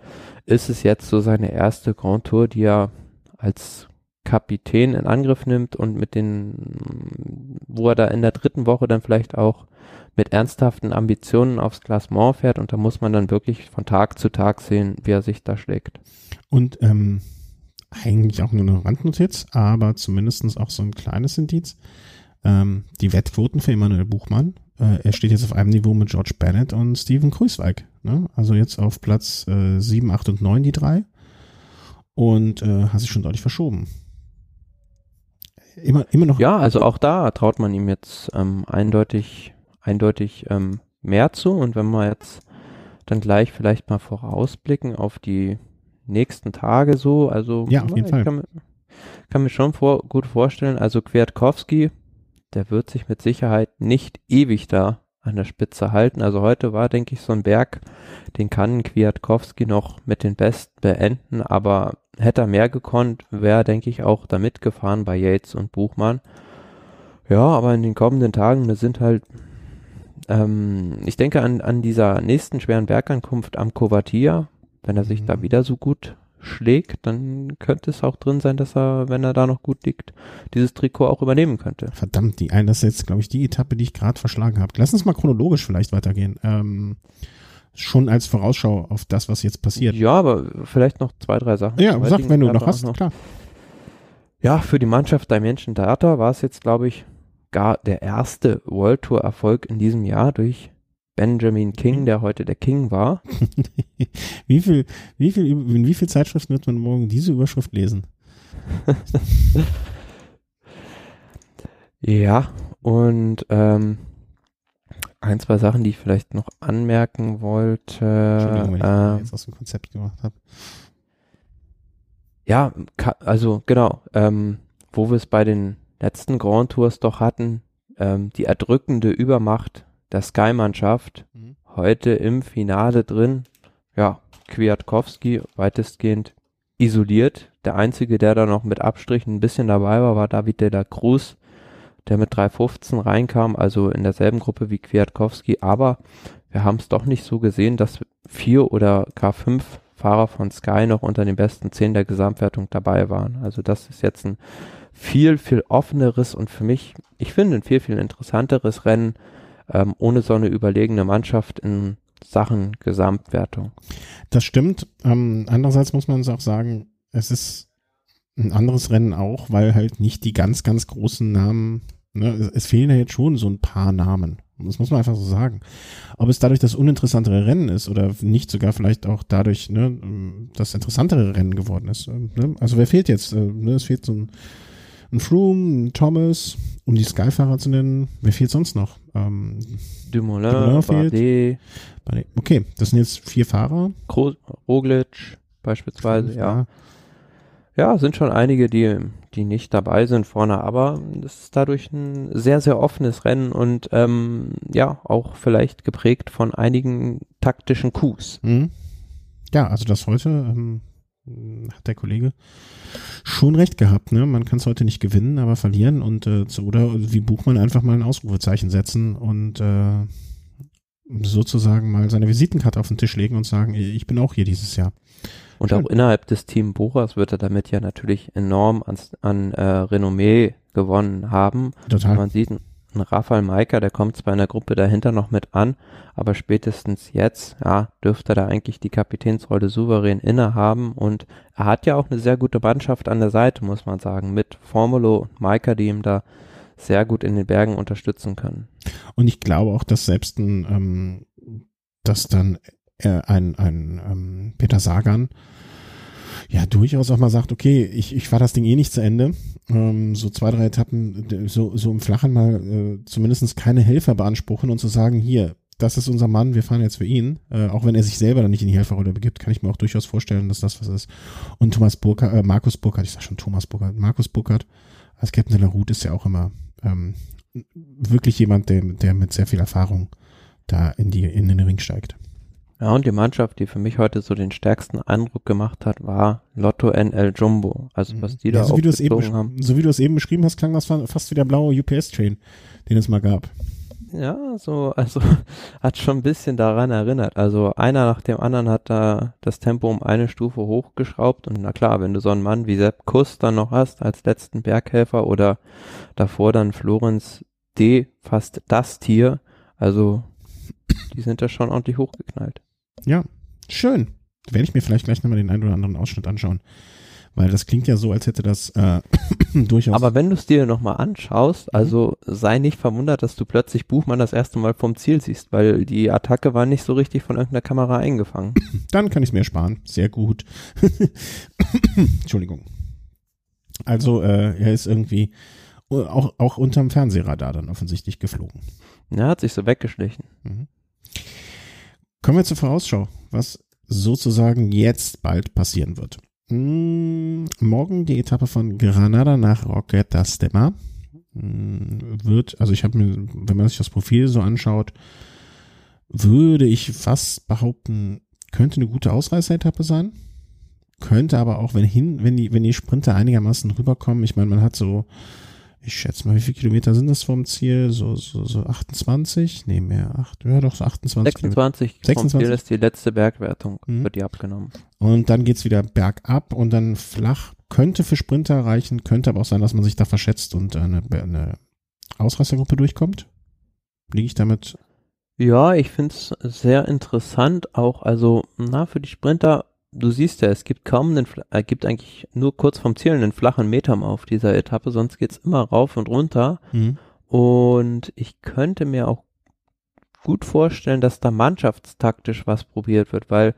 ist es jetzt so seine erste Grand Tour, die er als Kapitän in Angriff nimmt und mit den, wo er da in der dritten Woche dann vielleicht auch mit ernsthaften Ambitionen aufs Klassement fährt und da muss man dann wirklich von Tag zu Tag sehen, wie er sich da schlägt. Und ähm, eigentlich auch nur eine Randnotiz, aber zumindestens auch so ein kleines Indiz. Ähm, die Wettquoten für Emanuel Buchmann, äh, er steht jetzt auf einem Niveau mit George Bennett und Steven Kruiswijk. Ne? Also jetzt auf Platz äh, 7, 8 und 9 die drei und äh, hat sich schon deutlich verschoben. Immer, immer noch. Ja, also auch da traut man ihm jetzt ähm, eindeutig eindeutig ähm, mehr zu. Und wenn wir jetzt dann gleich vielleicht mal vorausblicken auf die nächsten Tage so, also ja, auf jeden Fall. Kann, kann mir schon vor, gut vorstellen, also Kwiatkowski, der wird sich mit Sicherheit nicht ewig da an der Spitze halten. Also heute war, denke ich, so ein Berg, den kann Kwiatkowski noch mit den Besten beenden, aber hätte er mehr gekonnt, wäre, denke ich, auch da mitgefahren bei Yates und Buchmann. Ja, aber in den kommenden Tagen, da sind halt ähm, ich denke an, an dieser nächsten schweren Bergankunft am Kovatia, wenn er sich mhm. da wieder so gut schlägt, dann könnte es auch drin sein, dass er, wenn er da noch gut liegt, dieses Trikot auch übernehmen könnte. Verdammt, die ein, das ist jetzt, glaube ich, die Etappe, die ich gerade verschlagen habe. Lass uns mal chronologisch vielleicht weitergehen. Ähm, schon als Vorausschau auf das, was jetzt passiert. Ja, aber vielleicht noch zwei, drei Sachen. Ja, sag, wenn du noch hast, noch. klar. Ja, für die Mannschaft Dimension Data war es jetzt, glaube ich, gar der erste World Tour Erfolg in diesem Jahr durch Benjamin King, der heute der King war. [LAUGHS] wie viel, wie viel, in wie viel Zeitschriften wird man morgen diese Überschrift lesen? [LAUGHS] ja, und ähm, ein, zwei Sachen, die ich vielleicht noch anmerken wollte. Entschuldigung, wenn ich äh, jetzt aus dem Konzept gemacht habe. Ja, also genau, ähm, wo wir es bei den letzten Grand Tours doch hatten, ähm, die erdrückende Übermacht der Sky-Mannschaft, mhm. heute im Finale drin, ja, Kwiatkowski weitestgehend isoliert. Der einzige, der da noch mit Abstrichen ein bisschen dabei war, war David de la Cruz, der mit 3.15 reinkam, also in derselben Gruppe wie Kwiatkowski, aber wir haben es doch nicht so gesehen, dass vier oder gar fünf Fahrer von Sky noch unter den besten zehn der Gesamtwertung dabei waren. Also das ist jetzt ein viel, viel offeneres und für mich, ich finde, ein viel, viel interessanteres Rennen ähm, ohne so eine überlegene Mannschaft in Sachen Gesamtwertung. Das stimmt. Ähm, andererseits muss man uns auch sagen, es ist ein anderes Rennen auch, weil halt nicht die ganz, ganz großen Namen, ne, es fehlen ja jetzt schon so ein paar Namen. Das muss man einfach so sagen. Ob es dadurch das uninteressantere Rennen ist oder nicht sogar vielleicht auch dadurch ne, das interessantere Rennen geworden ist. Ne? Also wer fehlt jetzt? Äh, ne? Es fehlt so ein ein Froome, ein Thomas, um die Skyfahrer zu nennen. Wer fehlt sonst noch? Ähm, Dumoulin, Dumoulin fehlt. Bardet. Okay, das sind jetzt vier Fahrer. Roglic beispielsweise, Fünf, ja. Ja, sind schon einige, die, die nicht dabei sind vorne, aber es ist dadurch ein sehr, sehr offenes Rennen und ähm, ja, auch vielleicht geprägt von einigen taktischen Coups. Mhm. Ja, also das heute ähm, hat der Kollege schon recht gehabt. Ne? Man kann es heute nicht gewinnen, aber verlieren und äh, zu, oder wie Buchmann einfach mal ein Ausrufezeichen setzen und äh, sozusagen mal seine Visitenkarte auf den Tisch legen und sagen, ich bin auch hier dieses Jahr. Und Schön. auch innerhalb des Team Boras wird er damit ja natürlich enorm an, an äh, Renommee gewonnen haben. Total. Man sieht, ein Rafael Maika, der kommt zwar in der Gruppe dahinter noch mit an, aber spätestens jetzt, ja, dürfte er da eigentlich die Kapitänsrolle souverän innehaben und er hat ja auch eine sehr gute Mannschaft an der Seite, muss man sagen, mit Formulo und Maika, die ihm da sehr gut in den Bergen unterstützen können. Und ich glaube auch, dass selbst ein, ähm, dass dann äh, ein, ein ähm, Peter Sagan ja durchaus auch mal sagt, okay, ich, ich fahre das Ding eh nicht zu Ende. Ähm, so zwei, drei Etappen, so, so im Flachen mal äh, zumindest keine Helfer beanspruchen und zu sagen, hier, das ist unser Mann, wir fahren jetzt für ihn. Äh, auch wenn er sich selber dann nicht in die Helferrolle begibt, kann ich mir auch durchaus vorstellen, dass das was ist. Und Thomas Burkhardt, äh, Markus Burkhardt, ich sag schon Thomas Burkhardt, Markus Burkhardt als Captain de la Route ist ja auch immer ähm, wirklich jemand, der, der mit sehr viel Erfahrung da in, die, in den Ring steigt. Ja, und die Mannschaft, die für mich heute so den stärksten Eindruck gemacht hat, war Lotto NL Jumbo. Also was die ja, da so wie du es eben haben. So wie du es eben beschrieben hast, klang das fast wie der blaue UPS-Train, den es mal gab. Ja, so, also [LAUGHS] hat schon ein bisschen daran erinnert. Also einer nach dem anderen hat da das Tempo um eine Stufe hochgeschraubt und na klar, wenn du so einen Mann wie Sepp Kuss dann noch hast als letzten Berghelfer oder davor dann Florenz D, fast das Tier, also die sind da schon ordentlich hochgeknallt. Ja, schön. Werde ich mir vielleicht gleich nochmal den einen oder anderen Ausschnitt anschauen. Weil das klingt ja so, als hätte das äh, [COUGHS] durchaus. Aber wenn du es dir nochmal anschaust, mhm. also sei nicht verwundert, dass du plötzlich Buchmann das erste Mal vom Ziel siehst, weil die Attacke war nicht so richtig von irgendeiner Kamera eingefangen. [COUGHS] Dann kann ich es mir sparen. Sehr gut. [COUGHS] Entschuldigung. Also äh, er ist irgendwie auch, auch unterm Fernsehradar dann offensichtlich geflogen. Ja, hat sich so weggeschlichen. Mhm. Kommen wir zur Vorausschau, was sozusagen jetzt bald passieren wird. Hm, morgen die Etappe von Granada nach Roquetas de Mar. Hm, wird, also ich habe mir, wenn man sich das Profil so anschaut, würde ich fast behaupten, könnte eine gute Ausreißer-Etappe sein. Könnte aber auch, wenn hin, wenn die, wenn die Sprinter einigermaßen rüberkommen, ich meine, man hat so ich schätze mal, wie viele Kilometer sind das vom Ziel? So, so, so 28? Nee, mehr. Acht, ja, doch, so 28. 26. 26. Ziel ist die letzte Bergwertung, mhm. wird die abgenommen. Und dann geht's wieder bergab und dann flach. Könnte für Sprinter reichen, könnte aber auch sein, dass man sich da verschätzt und eine, eine Ausreißergruppe durchkommt. Liege ich damit? Ja, ich finde es sehr interessant auch. Also, na, für die Sprinter du siehst ja, es gibt kaum einen, äh, gibt eigentlich nur kurz vom Ziel einen flachen Meter auf dieser Etappe, sonst geht's immer rauf und runter. Mhm. Und ich könnte mir auch gut vorstellen, dass da mannschaftstaktisch was probiert wird, weil,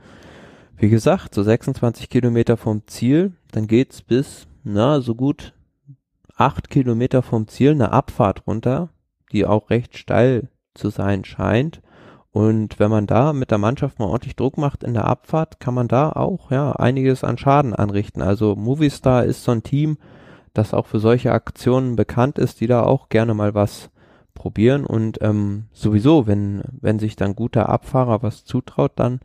wie gesagt, so 26 Kilometer vom Ziel, dann geht's bis, na, so gut acht Kilometer vom Ziel eine Abfahrt runter, die auch recht steil zu sein scheint. Und wenn man da mit der Mannschaft mal ordentlich Druck macht in der Abfahrt, kann man da auch ja einiges an Schaden anrichten. Also Movistar ist so ein Team, das auch für solche Aktionen bekannt ist, die da auch gerne mal was probieren. Und ähm, sowieso, wenn, wenn sich dann guter Abfahrer was zutraut, dann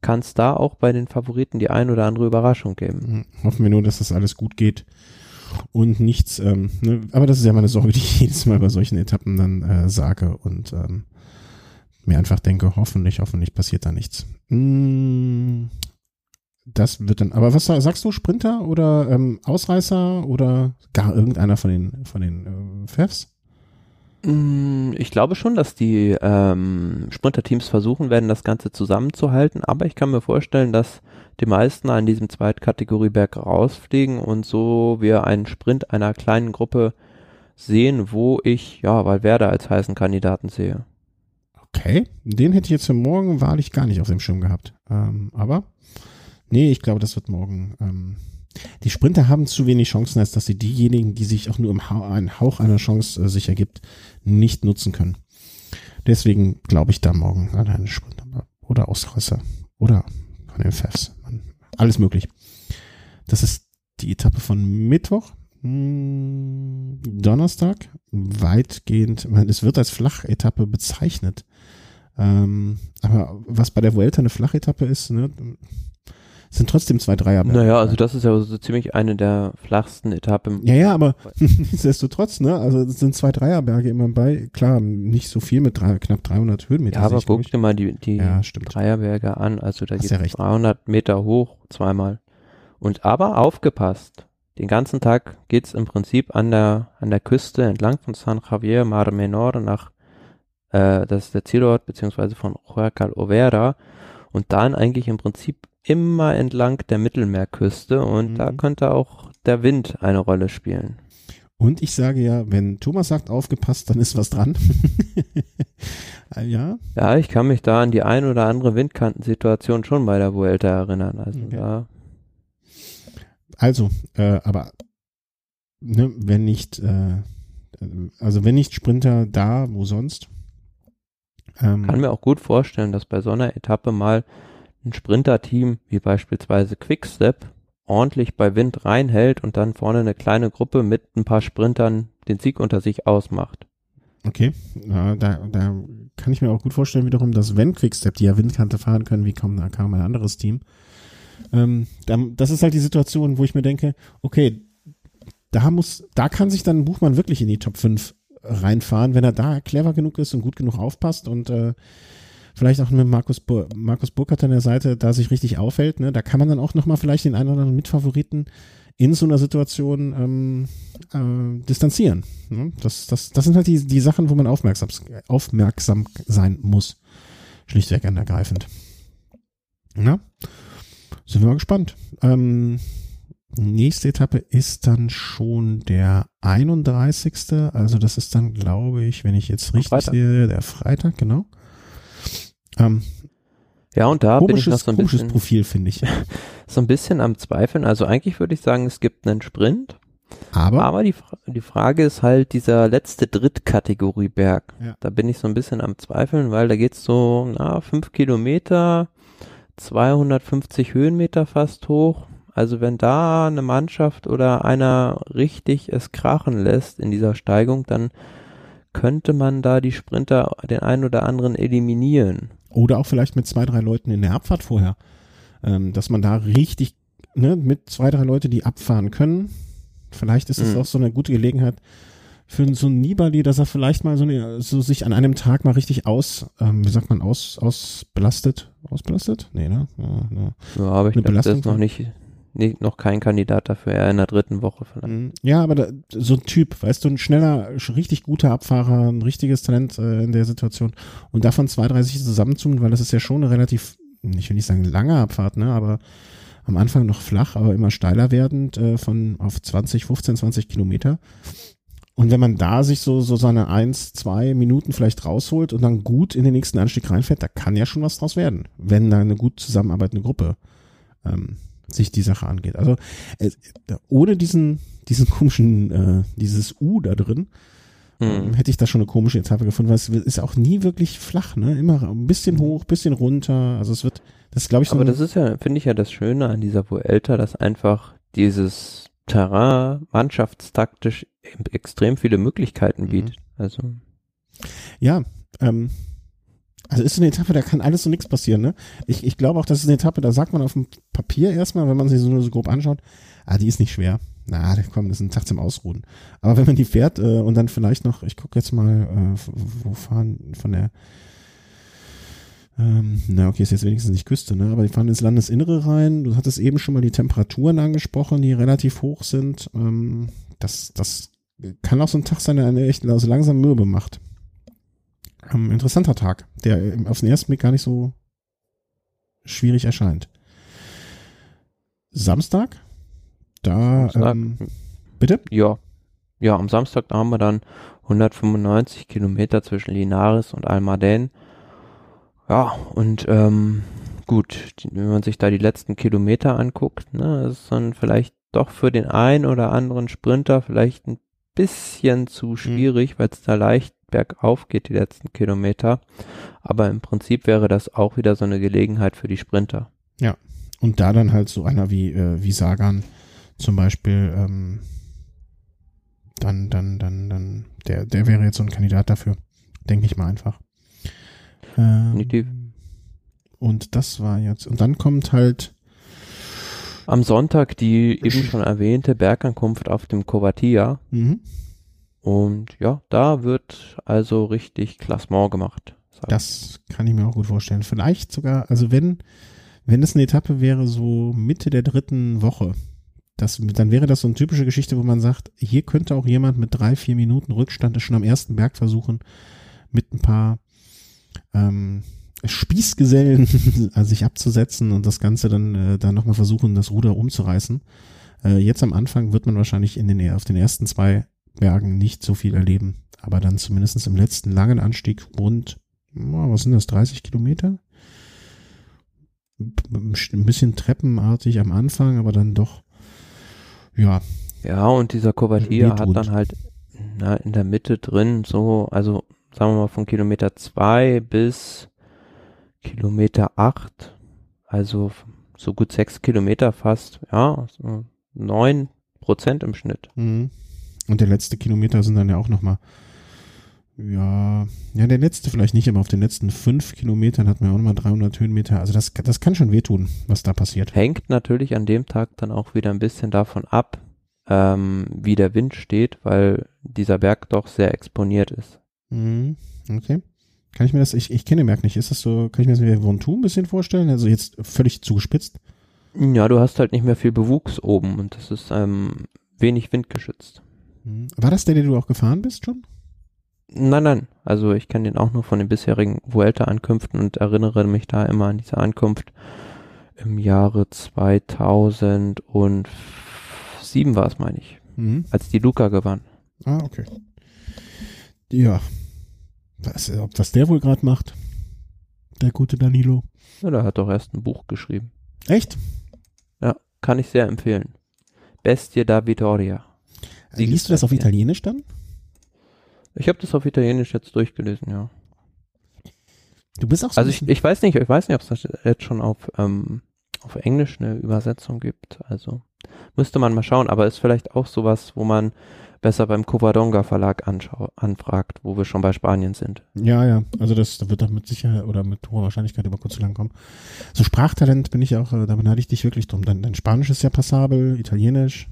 kann es da auch bei den Favoriten die ein oder andere Überraschung geben. Hm, hoffen wir nur, dass das alles gut geht und nichts, ähm, ne, aber das ist ja meine Sorge, die ich jedes Mal bei solchen Etappen dann äh, sage und ähm, mir einfach denke, hoffentlich, hoffentlich passiert da nichts. Mm, das wird dann, aber was sagst du, Sprinter oder ähm, Ausreißer oder gar irgendeiner von den, von den äh, Fefs? Mm, ich glaube schon, dass die ähm, Sprinterteams versuchen werden, das Ganze zusammenzuhalten, aber ich kann mir vorstellen, dass die meisten an diesem Zweitkategorieberg rausfliegen und so wir einen Sprint einer kleinen Gruppe sehen, wo ich ja Valverde als heißen Kandidaten sehe. Okay, den hätte ich jetzt für morgen wahrlich gar nicht auf dem Schirm gehabt. Ähm, aber nee, ich glaube, das wird morgen. Ähm, die Sprinter haben zu wenig Chancen, als dass sie diejenigen, die sich auch nur im ha einen Hauch einer Chance äh, sich ergibt, nicht nutzen können. Deswegen glaube ich da morgen an einen Sprinter oder Ausreißer oder von den Fefs. Alles möglich. Das ist die Etappe von Mittwoch. Hm, Donnerstag weitgehend, es wird als Flachetappe bezeichnet. Ähm, aber was bei der Vuelta eine Flachetappe ist, ne, sind trotzdem zwei Dreierberge. Naja, also das ist ja so ziemlich eine der flachsten Etappen. Ja, ja, aber [LAUGHS] nichtsdestotrotz, ne? Also es sind zwei Dreierberge immer bei. Klar, nicht so viel mit drei, knapp 300 Höhenmeter. Ja, aber guck dir mal die, die Ja. Dreierberge an. Also da geht ja es recht. 300 Meter hoch, zweimal. Und aber aufgepasst. Den ganzen Tag geht's im Prinzip an der, an der Küste entlang von San Javier, Mar Menor nach, äh, das ist der Zielort, beziehungsweise von Huacal Overa. Und dann eigentlich im Prinzip immer entlang der Mittelmeerküste. Und Mhm. da könnte auch der Wind eine Rolle spielen. Und ich sage ja, wenn Thomas sagt aufgepasst, dann ist was dran. Äh, [LAUGHS] ja, Ja, ich kann mich da an die ein oder andere Windkantensituation schon bei der Vuelta erinnern. Also Okay. da, also, äh, aber ne, wenn nicht, äh, also wenn nicht Sprinter da, wo sonst? Ähm, kann mir auch gut vorstellen, dass bei so einer Etappe mal ein Sprinterteam, wie beispielsweise Quickstep, ordentlich bei Wind reinhält und dann vorne eine kleine Gruppe mit ein paar Sprintern den Sieg unter sich ausmacht. Okay, ja, da, da kann ich mir auch gut vorstellen wiederum, dass wenn Quickstep, die ja Windkante fahren können, wie kaum, kaum ein anderes Team, ähm, dann, das ist halt die Situation, wo ich mir denke, okay, da muss, da kann sich dann Buchmann wirklich in die Top 5 reinfahren, wenn er da clever genug ist und gut genug aufpasst und äh, vielleicht auch mit Markus, Bur Markus Burkhardt an der Seite da sich richtig aufhält, ne? da kann man dann auch nochmal vielleicht den einen oder anderen Mitfavoriten in so einer Situation ähm, äh, distanzieren. Ne? Das, das, das sind halt die, die Sachen, wo man aufmerksam, aufmerksam sein muss. Schlichtweg und ergreifend. Na? Sind wir mal gespannt. Ähm, nächste Etappe ist dann schon der 31. Also das ist dann, glaube ich, wenn ich jetzt richtig Freitag. sehe, der Freitag, genau. Ähm, Ja, und da bin ich noch so ein bisschen, Profil, finde ich. [LAUGHS] so ein bisschen am Zweifeln. Also eigentlich würde ich sagen, es gibt einen Sprint, Aber, aber die, die Frage ist halt dieser letzte Drittkategorieberg. Ja. Da bin ich so ein bisschen am Zweifeln, weil da geht's so, na, fünf Kilometer, 250 Höhenmeter fast hoch. Also wenn da eine Mannschaft oder einer richtig es krachen lässt in dieser Steigung, dann könnte man da die Sprinter den einen oder anderen eliminieren. Oder auch vielleicht mit zwei, drei Leuten in der Abfahrt vorher. Ähm, dass man da richtig, ne, mit zwei, drei Leute, die abfahren können. Vielleicht ist es Mhm. auch so eine gute Gelegenheit für so einen Nibali, dass er vielleicht mal so, eine, so sich an einem Tag mal richtig aus, ähm, wie sagt man, aus, ausbelastet. Ausbelastet? Nee, ne? Ja, ja. Ja, aber ich Eine glaube, das Belastung ist noch nicht, nicht, noch kein Kandidat dafür, eher in der dritten Woche vielleicht. Mhm. Ja, aber da, so ein Typ, weißt du, ein schneller, sch- richtig guter Abfahrer, ein richtiges Talent äh, in der Situation und davon zwei, drei sich zusammenzutun, weil das ist ja schon eine relativ, ich will nicht sagen lange Abfahrt, ne, aber am Anfang noch flach, aber immer steiler werdend äh, von auf 20, 15, 20 Kilometer. Und wenn man da sich so, so seine eins, zwei Minuten vielleicht rausholt und dann gut in den nächsten Anstieg reinfährt, da kann ja schon was draus werden, wenn da eine gut zusammenarbeitende Gruppe ähm, sich die Sache angeht. Also äh, ohne diesen, diesen komischen, äh, dieses U da drin, ähm, Hm. hätte ich da schon eine komische Etappe gefunden, weil es ist auch nie wirklich flach, ne? Immer ein bisschen hoch, bisschen runter. Also es wird, das glaube ich so Aber ein- das ist ja, finde ich ja das Schöne an dieser Vuelta, dass einfach dieses Terrain mannschaftstaktisch e- extrem viele Möglichkeiten Mhm. bietet. Also, Ja, ähm, also ist so eine Etappe, da kann alles und nichts passieren, ne? Ich, ich glaube auch, das ist eine Etappe, da sagt man auf dem Papier erstmal, wenn man sie so nur so grob anschaut, ah, die ist nicht schwer. Na, komm, das ist ein Tag zum Ausruhen. Aber wenn man die fährt äh, und dann vielleicht noch, ich gucke jetzt mal, äh, wo fahren von der ähm, na, okay, ist jetzt wenigstens nicht Küste, ne? Aber die fahren ins Landesinnere rein. Du hattest eben schon mal die Temperaturen angesprochen, die relativ hoch sind. Ähm, das, das kann auch so ein Tag sein, der eine echt also langsam mürbe macht. Ähm, interessanter Tag, der auf den ersten Blick gar nicht so schwierig erscheint. Samstag, da, Samstag. Ähm, bitte? ja. Ja, am Samstag da haben wir dann 195 Kilometer zwischen Linares und Almaden. Ja, und ähm, gut, wenn man sich da die letzten Kilometer anguckt, ne, ist dann vielleicht doch für den einen oder anderen Sprinter vielleicht ein bisschen zu schwierig, weil es da leicht bergauf geht, die letzten Kilometer. Aber im Prinzip wäre das auch wieder so eine Gelegenheit für die Sprinter. Und da dann halt so einer wie, äh, wie Sagan zum Beispiel, ähm, dann, dann, dann, dann, der, der wäre jetzt so ein Kandidat dafür. Denke ich mal einfach. Ähm, Definitiv. Und das war jetzt, und dann kommt halt, Am Sonntag die eben schon erwähnte Bergankunft auf dem Covatia. Mhm. Und ja, da wird also richtig Klassement gemacht. Das kann ich mir auch gut vorstellen. Vielleicht sogar, also wenn, wenn es eine Etappe wäre, so Mitte der dritten Woche, das, dann wäre das so eine typische Geschichte, wo man sagt, hier könnte auch jemand mit drei, vier Minuten Rückstand es schon am ersten Berg versuchen, mit ein paar ähm, Spießgesellen also [LAUGHS] sich abzusetzen und das Ganze dann, äh, dann nochmal versuchen, das Ruder umzureißen. Äh, jetzt am Anfang wird man wahrscheinlich in den, auf den ersten zwei Bergen nicht so viel erleben, aber dann zumindest im letzten langen Anstieg rund, na, was sind das, 30 Kilometer? Ein bisschen treppenartig am Anfang, aber dann doch, ja, Ja, und dieser Covatia hat dann halt na, in der Mitte drin so, also sagen wir mal von Kilometer zwei bis Kilometer acht, also f- so gut sechs Kilometer fast, ja, so neun Prozent im Schnitt. Mhm. Und der letzte Kilometer sind dann ja auch nochmal, ja, ja, der letzte vielleicht nicht, aber auf den letzten fünf Kilometern hat man ja auch nochmal 300 Höhenmeter. Also das, das kann schon wehtun, was da passiert. Hängt natürlich an dem Tag dann auch wieder ein bisschen davon ab, ähm, wie der Wind steht, weil dieser Berg doch sehr exponiert ist. Mhm. Okay. Kann ich mir das, ich, ich kenne den Berg nicht. Ist das so, kann ich mir das wie Ventoux ein bisschen vorstellen? Also jetzt völlig zugespitzt. Ja, du hast halt nicht mehr viel Bewuchs oben und das ist ähm, wenig windgeschützt. Mhm. War das der, den du auch gefahren bist schon? Nein, nein. Also ich kenne den auch nur von den bisherigen Vuelta-Ankünften und erinnere mich da immer an diese Ankunft im Jahre 2007 war es, meine ich, Mhm. als die Luca gewann. Ah, okay. Ja. Was, ob was der wohl gerade macht? Der gute Danilo. Ja, der hat doch erst ein Buch geschrieben. Echt? Kann ich sehr empfehlen. Bestie da Vittoria. Liest du das auf ja. Italienisch dann? Ich habe das auf Italienisch jetzt durchgelesen, ja. Du bist auch so Also ich, ich weiß nicht, ich weiß nicht, ob es das jetzt schon auf, ähm, auf Englisch eine Übersetzung gibt. Also müsste man mal schauen, aber ist vielleicht auch sowas, wo man besser beim Covadonga Verlag anfragt, wo wir schon bei Spanien sind. Ja, ja, also das wird doch mit Sicherheit oder mit hoher Wahrscheinlichkeit über kurz zu lang kommen. So Sprachtalent bin ich auch, äh, da beneide ich dich wirklich drum. Dein, dein Spanisch ist ja passabel, Italienisch,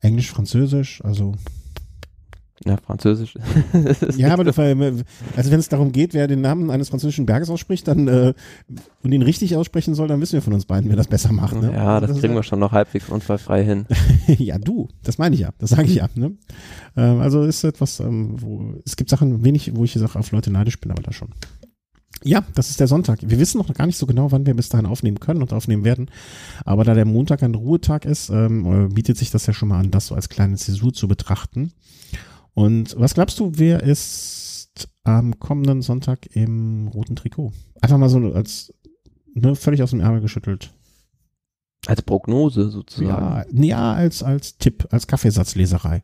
Englisch, Französisch, also Ja, Französisch. Das [LAUGHS] ja, aber also wenn es darum geht, wer den Namen eines französischen Berges ausspricht, dann äh, und ihn richtig aussprechen soll, dann wissen wir von uns beiden, wer das besser macht. Ne? ja, das ist kriegen ja- wir schon noch halbwegs unfallfrei hin. [LAUGHS] ja, du, das meine ich ja, das sage ich ja. Ne? Ähm, also ist etwas, ähm, wo es gibt Sachen wenig, wo ich sage, auf Leute neidisch bin, aber da schon. Ja, das ist der Sonntag. Wir wissen noch gar nicht so genau, wann wir bis dahin aufnehmen können und aufnehmen werden. Aber da der Montag ein Ruhetag ist, ähm, äh, bietet sich das ja schon mal an, das so als kleine Zäsur zu betrachten. Und was glaubst du, wer ist am kommenden Sonntag im roten Trikot? Einfach mal so als ne, völlig aus dem Ärmel geschüttelt. Als Prognose sozusagen. Ja, ja, als, als Tipp, als Kaffeesatzleserei.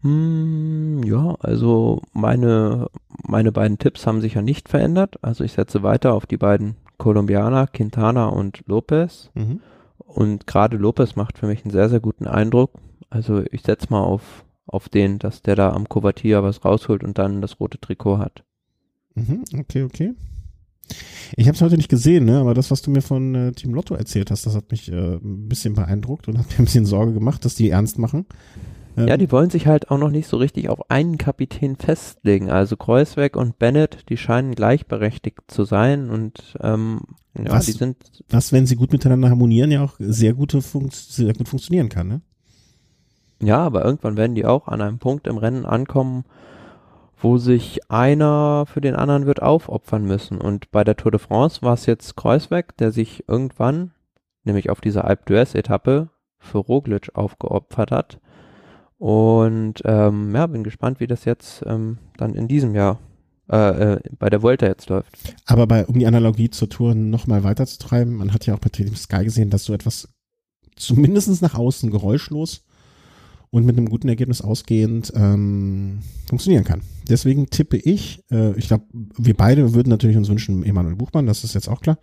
Hm, ja, also meine, meine beiden Tipps haben sich ja nicht verändert. Also ich setze weiter auf die beiden Colombianer, Quintana und Lopez. Mhm. Und gerade Lopez macht für mich einen sehr, sehr guten Eindruck. Also ich setze mal auf, auf den, dass der da am Covatia was rausholt und dann das rote Trikot hat. Mhm, okay, okay. Ich habe es heute nicht gesehen, ne? aber das, was du mir von äh, Team Lotto erzählt hast, das hat mich äh, ein bisschen beeindruckt und hat mir ein bisschen Sorge gemacht, dass die ernst machen. Ähm, Ja, die wollen sich halt auch noch nicht so richtig auf einen Kapitän festlegen. Also Kreuzweg und Bennett, die scheinen gleichberechtigt zu sein und ähm, ja, Was? die sind was, wenn sie gut miteinander harmonieren, ja auch sehr, gute Funkt sehr gut funktionieren kann. Ne? Ja, aber irgendwann werden die auch an einem Punkt im Rennen ankommen, wo sich einer für den anderen wird aufopfern müssen. Und bei der Tour de France war es jetzt Kreuzweg, der sich irgendwann, nämlich auf dieser Alpe d'Huez Etappe, für Roglic aufgeopfert hat. Und ähm, ja, bin gespannt, wie das jetzt ähm, dann in diesem Jahr äh, äh, bei der Vuelta jetzt läuft. Aber bei, um die Analogie zur Tour nochmal weiterzutreiben, man hat ja auch bei Team Sky gesehen, dass so etwas zumindest nach außen geräuschlos und mit einem guten Ergebnis ausgehend ähm, funktionieren kann. Deswegen tippe ich, äh, ich glaube, wir beide würden natürlich uns wünschen, Emanuel Buchmann, das ist jetzt auch klar,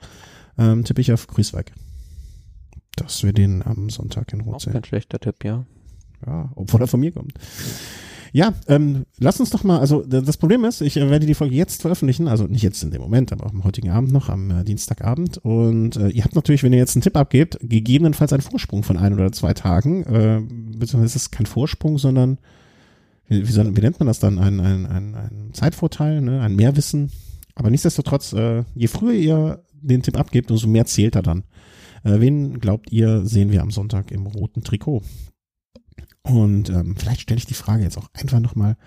ähm, tippe ich auf Grüßweig. Dass wir den am Sonntag in Rot Auch sehen. kein schlechter Tipp, ja. Ja, obwohl er von mir kommt. Ja, ähm, lass uns doch mal, also das Problem ist, ich werde die Folge jetzt veröffentlichen, also nicht jetzt in dem Moment, aber am heutigen Abend noch, am äh, Dienstagabend. Und äh, ihr habt natürlich, wenn ihr jetzt einen Tipp abgebt, gegebenenfalls einen Vorsprung von ein oder zwei Tagen. Äh, beziehungsweise ist es kein Vorsprung, sondern wie, wie, wie nennt man das dann? Ein, ein, ein, ein Zeitvorteil, ne? ein Mehrwissen. Aber nichtsdestotrotz, äh, je früher ihr den Tipp abgebt, umso mehr zählt er dann. Äh, wen glaubt ihr, sehen wir am Sonntag im roten Trikot? Und ähm, vielleicht stelle ich die Frage jetzt auch einfach nochmal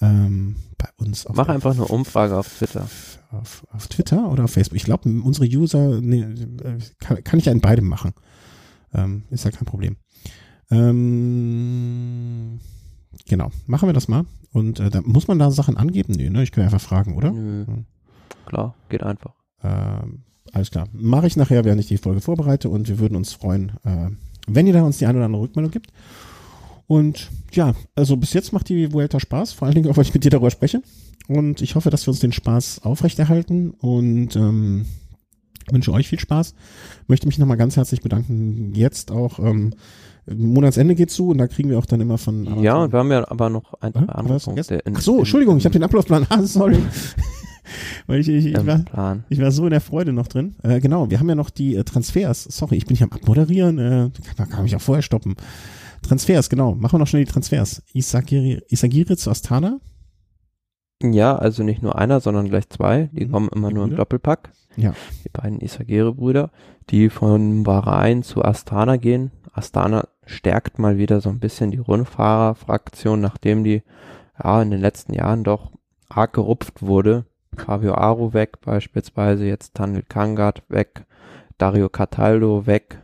ähm, bei uns auf Mach einfach eine Umfrage auf Twitter. Auf, auf Twitter oder auf Facebook? Ich glaube, unsere User nee, kann, kann ich ja in beidem machen. Ähm, ist ja kein Problem. Ähm, genau, machen wir das mal. Und äh, da muss man da Sachen angeben? Nee, ne? Ich kann einfach fragen, oder? Nö. Hm. Klar, geht einfach. Ähm, alles klar. Mache ich nachher, während ich die Folge vorbereite und wir würden uns freuen, äh, wenn ihr da uns die eine oder andere Rückmeldung gibt. Und ja, also bis jetzt macht die Vuelta Spaß, vor allen Dingen auch, weil ich mit dir darüber spreche. Und ich hoffe, dass wir uns den Spaß aufrechterhalten und ähm, wünsche euch viel Spaß. Möchte mich nochmal ganz herzlich bedanken. Jetzt auch, ähm, Monatsende geht zu und da kriegen wir auch dann immer von. Amazon. Ja, und wir haben ja aber noch ein paar andere Punkte. Ach so, Entschuldigung, ich habe den Ablaufplan. Ah, sorry. [LAUGHS] Weil ich, ich, ich, war, ich war so in der Freude noch drin. Äh, genau, wir haben ja noch die äh, Transfers. Sorry, ich bin hier am Abmoderieren. Äh, kann, kann mich auch vorher stoppen. Transfers, genau. Machen wir noch schnell die Transfers. Isagiri, Isagiri zu Astana. Ja, also nicht nur einer, sondern gleich zwei. Die mhm. kommen immer die nur Brüder? im Doppelpack. Ja. Die beiden Isagiri-Brüder, die von Bahrain zu Astana gehen. Astana stärkt mal wieder so ein bisschen die Rundfahrerfraktion, nachdem die ja in den letzten Jahren doch arg gerupft wurde. Fabio Aru weg beispielsweise, jetzt Tanel Kangat weg, Dario Cataldo weg.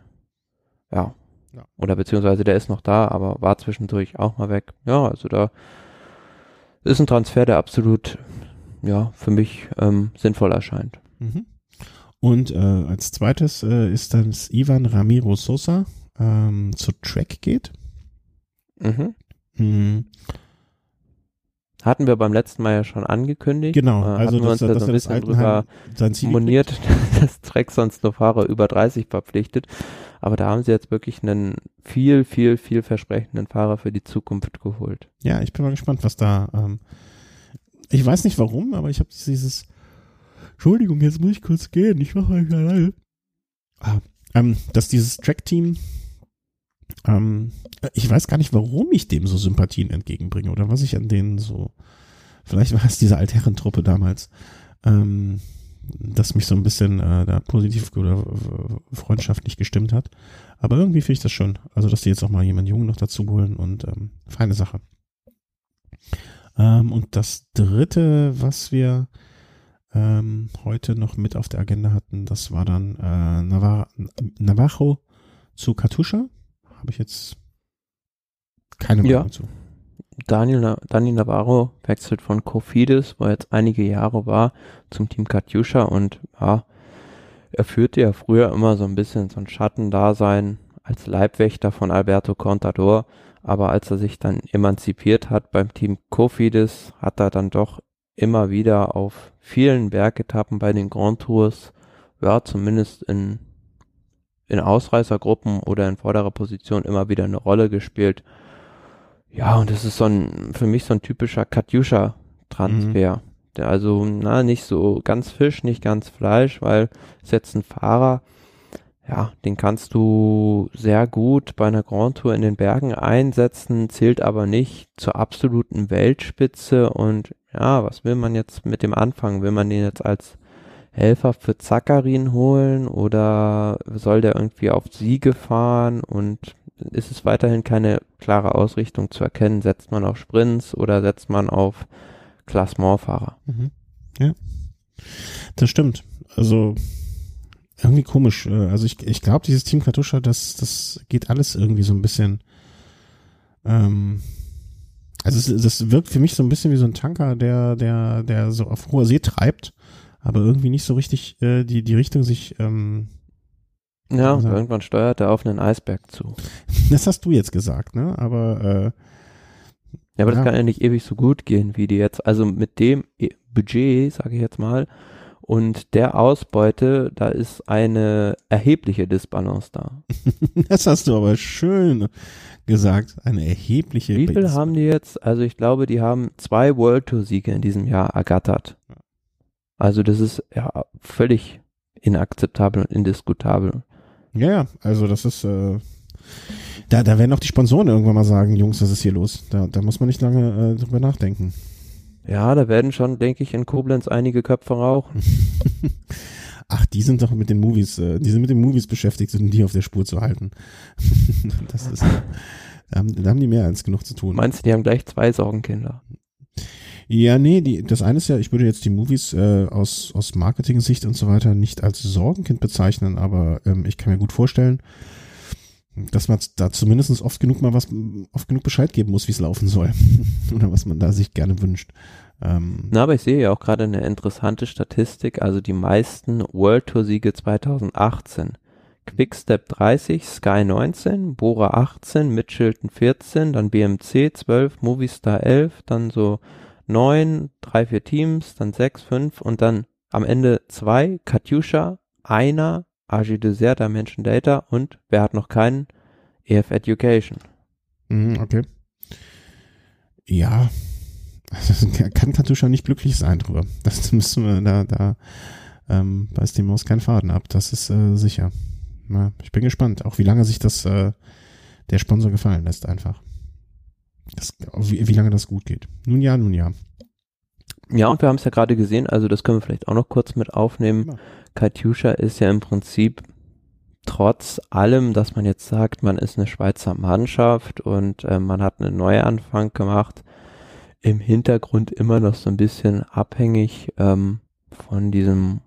Ja, ja. Oder beziehungsweise der ist noch da, aber war zwischendurch auch mal weg. Ja, also da ist ein Transfer, der absolut, ja, für mich ähm, sinnvoll erscheint. Mhm. Und äh, als zweites äh, ist dann Ivan Ramiro Sosa ähm, zu Track geht. Mhm. Mhm. Hatten wir beim letzten Mal ja schon angekündigt. Genau, äh, also das, wir uns das, da so ein bisschen drüber moniert, [LAUGHS] dass Trek sonst nur Fahrer über 30 verpflichtet. Aber da haben sie jetzt wirklich einen viel, viel, viel versprechenden Fahrer für die Zukunft geholt. Ja, ich bin mal gespannt, was da. Ähm, ich weiß nicht warum, aber ich habe dieses. Entschuldigung, jetzt muss ich kurz gehen. Ich mache mal alleine. Ah, ähm, dass dieses Track-Team. Ähm, ich weiß gar nicht, warum ich dem so Sympathien entgegenbringe oder was ich an denen so. Vielleicht war es diese Altherrentruppe damals. Ähm, das mich so ein bisschen äh, da positiv oder freundschaftlich gestimmt hat. Aber irgendwie finde ich das schön. Also, dass die jetzt auch mal jemanden Jungen noch dazu holen und ähm, feine Sache. Ähm, und das dritte, was wir ähm, heute noch mit auf der Agenda hatten, das war dann äh, Navar Navajo zu Katusha. Habe ich jetzt keine Meinung ja. zu. Daniel, Daniel Navarro wechselt von Kofidis, wo er jetzt einige Jahre war, zum Team Katjuscha und ja, er führte ja früher immer so ein bisschen so ein Schattendasein als Leibwächter von Alberto Contador, aber als er sich dann emanzipiert hat beim Team Kofidis, hat er dann doch immer wieder auf vielen Bergetappen bei den Grand Tours, ja, zumindest in, in Ausreißergruppen oder in vorderer Position immer wieder eine Rolle gespielt ja, und das ist so ein, für mich so ein typischer Katjuscha-Transfer. Mhm. Der also, na, nicht so ganz Fisch, nicht ganz Fleisch, weil es jetzt ein Fahrer, ja, den kannst du sehr gut bei einer Grand Tour in den Bergen einsetzen, zählt aber nicht zur absoluten Weltspitze und ja, was will man jetzt mit dem anfangen? Will man den jetzt als Helfer für Zakarin holen oder soll der irgendwie auf Siege fahren und ist es weiterhin keine klare Ausrichtung zu erkennen. Setzt man auf Sprints oder setzt man auf Klassementfahrer? Mhm. Ja, das stimmt. Also irgendwie komisch. Äh, also ich, ich glaube, dieses Team Katusha, das, das geht alles irgendwie so ein bisschen. Ähm, also es, das wirkt für mich so ein bisschen wie so ein Tanker, der, der, der so auf hoher See treibt, aber irgendwie nicht so richtig äh, die, die Richtung sich ähm, ja, also, irgendwann steuert er auf einen Eisberg zu. Das hast du jetzt gesagt, ne? Aber äh, ja, aber ja. das kann ja nicht ewig so gut gehen, wie die jetzt. Also mit dem e- Budget, sage ich jetzt mal, Und der Ausbeute, da ist eine erhebliche Disbalance da. [LAUGHS] das hast du aber schön gesagt. Eine erhebliche. Wie viel haben die jetzt? Also ich glaube, die haben zwei World Tour Siege in diesem Jahr ergattert. Also das ist ja völlig inakzeptabel und indiskutabel. Ja, ja, also das ist, äh, da, da werden auch die Sponsoren irgendwann mal sagen, Jungs, was ist hier los? Da, da muss man nicht lange äh, drüber nachdenken. Ja, da werden schon, denke ich, in Koblenz einige Köpfe rauchen. [LAUGHS] Ach, die sind doch mit den Movies, äh, die sind mit den Movies beschäftigt, um die auf der Spur zu halten. [LAUGHS] das ist, da haben, da haben die mehr als genug zu tun. Meinst du, die haben gleich zwei Sorgenkinder? Ja, nee, die, das eine ist ja, ich würde jetzt die Movies äh, aus, aus Marketing-Sicht und so weiter nicht als Sorgenkind bezeichnen, aber ähm, ich kann mir gut vorstellen, dass man da zumindest oft genug mal was, oft genug Bescheid geben muss, wie es laufen soll. [LAUGHS] Oder was man da sich gerne wünscht. Ähm, Na, aber ich sehe ja auch gerade eine interessante Statistik, also die meisten World Tour Siege 2018. Quickstep 30, Sky 19, Bora 18, Mitchelton 14, dann BMC 12, Movistar 11, dann so neun, drei, vier Teams, dann sechs, fünf und dann am Ende zwei, Katjuscha, einer, AG Desert, Dimension Data und wer hat noch keinen? EF Education. Mhm, okay. Ja, [LAUGHS] kann Katusha nicht glücklich sein drüber. Das [LAUGHS] müssen wir da, da ähm, beißt die Maus keinen Faden ab. Das ist äh, sicher. Na, ich bin gespannt, auch wie lange sich das äh, der Sponsor gefallen lässt einfach. Wie, wie lange das gut geht. Nun ja, nun ja. Ja, und wir haben es ja gerade gesehen, also das können wir vielleicht auch noch kurz mit aufnehmen. Ja. Katjuscha ist ja im Prinzip trotz allem, dass man jetzt sagt, man ist eine Schweizer Mannschaft und äh, man hat einen Neuanfang gemacht, im Hintergrund immer noch so ein bisschen abhängig ähm, von diesem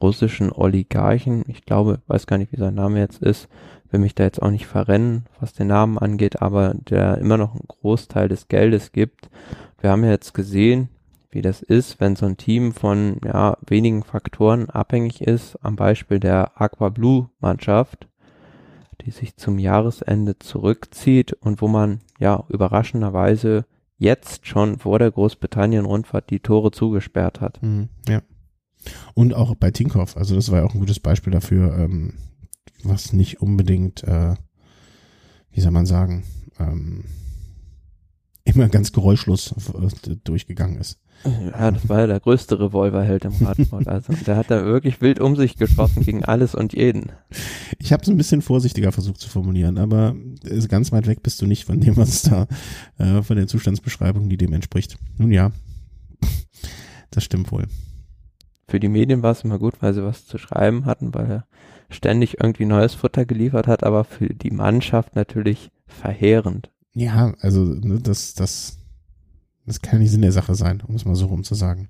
russischen Oligarchen. Ich glaube, weiß gar nicht, wie sein Name jetzt ist, will mich da jetzt auch nicht verrennen, was den Namen angeht, aber der immer noch einen Großteil des Geldes gibt. Wir haben ja jetzt gesehen, wie das ist, wenn so ein Team von ja, wenigen Faktoren abhängig ist, am Beispiel der Aqua Blue Mannschaft, die sich zum Jahresende zurückzieht und wo man ja überraschenderweise jetzt schon vor der Großbritannien-Rundfahrt die Tore zugesperrt hat. Mhm, ja. Und auch bei Tinkoff, also das war ja auch ein gutes Beispiel dafür, ähm, was nicht unbedingt, äh, wie soll man sagen, ähm, immer ganz geräuschlos äh, durchgegangen ist. Ja, das war ja der größte Revolverheld im Radsport. Also der hat da wirklich wild um sich geschossen gegen alles und jeden. Ich habe es ein bisschen vorsichtiger versucht zu formulieren, aber ganz weit weg bist du nicht von dem, was da, äh, von der Zustandsbeschreibung, die dem entspricht. Nun ja, das stimmt wohl. Für die Medien war es immer gut, weil sie was zu schreiben hatten, weil ständig irgendwie neues Futter geliefert hat, aber für die Mannschaft natürlich verheerend. Ja, also ne, das, das, das kann nicht Sinn der Sache sein, um es mal so rum zu sagen.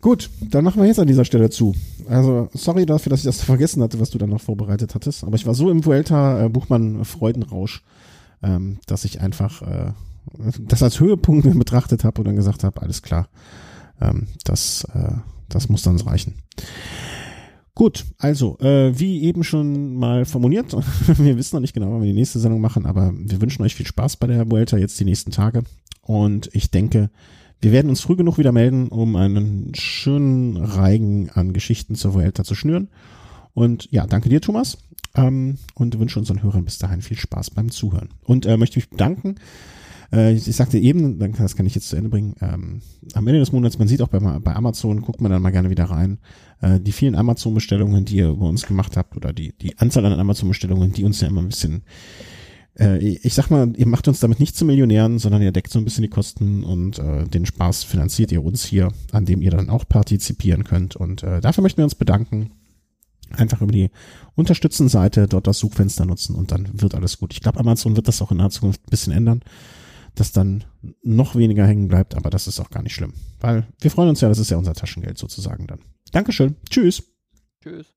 Gut, dann machen wir jetzt an dieser Stelle zu. Also, sorry dafür, dass ich das vergessen hatte, was du dann noch vorbereitet hattest. Aber ich war so im Vuelta äh, Freudenrausch, ähm, dass ich einfach äh, das als Höhepunkt [LAUGHS] betrachtet habe und dann gesagt habe, alles klar, ähm, das, äh, das muss dann reichen. Gut, also, äh, wie eben schon mal formuliert, [LAUGHS] wir wissen noch nicht genau, wann wir die nächste Sendung machen, aber wir wünschen euch viel Spaß bei der Vuelta jetzt die nächsten Tage. Und ich denke, wir werden uns früh genug wieder melden, um einen schönen Reigen an Geschichten zur Vuelta zu schnüren. Und ja, danke dir, Thomas. Ähm, und wünsche unseren Hörern bis dahin viel Spaß beim Zuhören. Und äh, möchte mich bedanken äh, ich, sagte eben, das kann ich jetzt zu Ende bringen, ähm, am Ende des Monats, man sieht auch bei, Amazon, guckt man dann mal gerne wieder rein, äh, die vielen Amazon-Bestellungen, die ihr über uns gemacht habt, oder die, die Anzahl an Amazon-Bestellungen, die uns ja immer ein bisschen äh, ich sag mal, ihr macht uns damit nicht zu Millionären, sondern ihr deckt so ein bisschen die Kosten und den Spaß finanziert ihr uns hier, an dem ihr dann auch partizipieren könnt. Und dafür möchten wir uns bedanken. Einfach über die Unterstützen-Seite dort das Suchfenster nutzen und dann wird alles gut. Ich glaube, Amazon wird das auch in naher Zukunft ein bisschen ändern dass dann noch weniger hängen bleibt, aber das ist auch gar nicht schlimm, weil wir freuen uns ja, das ist ja unser Taschengeld sozusagen dann. Dankeschön. Tschüss. Tschüss.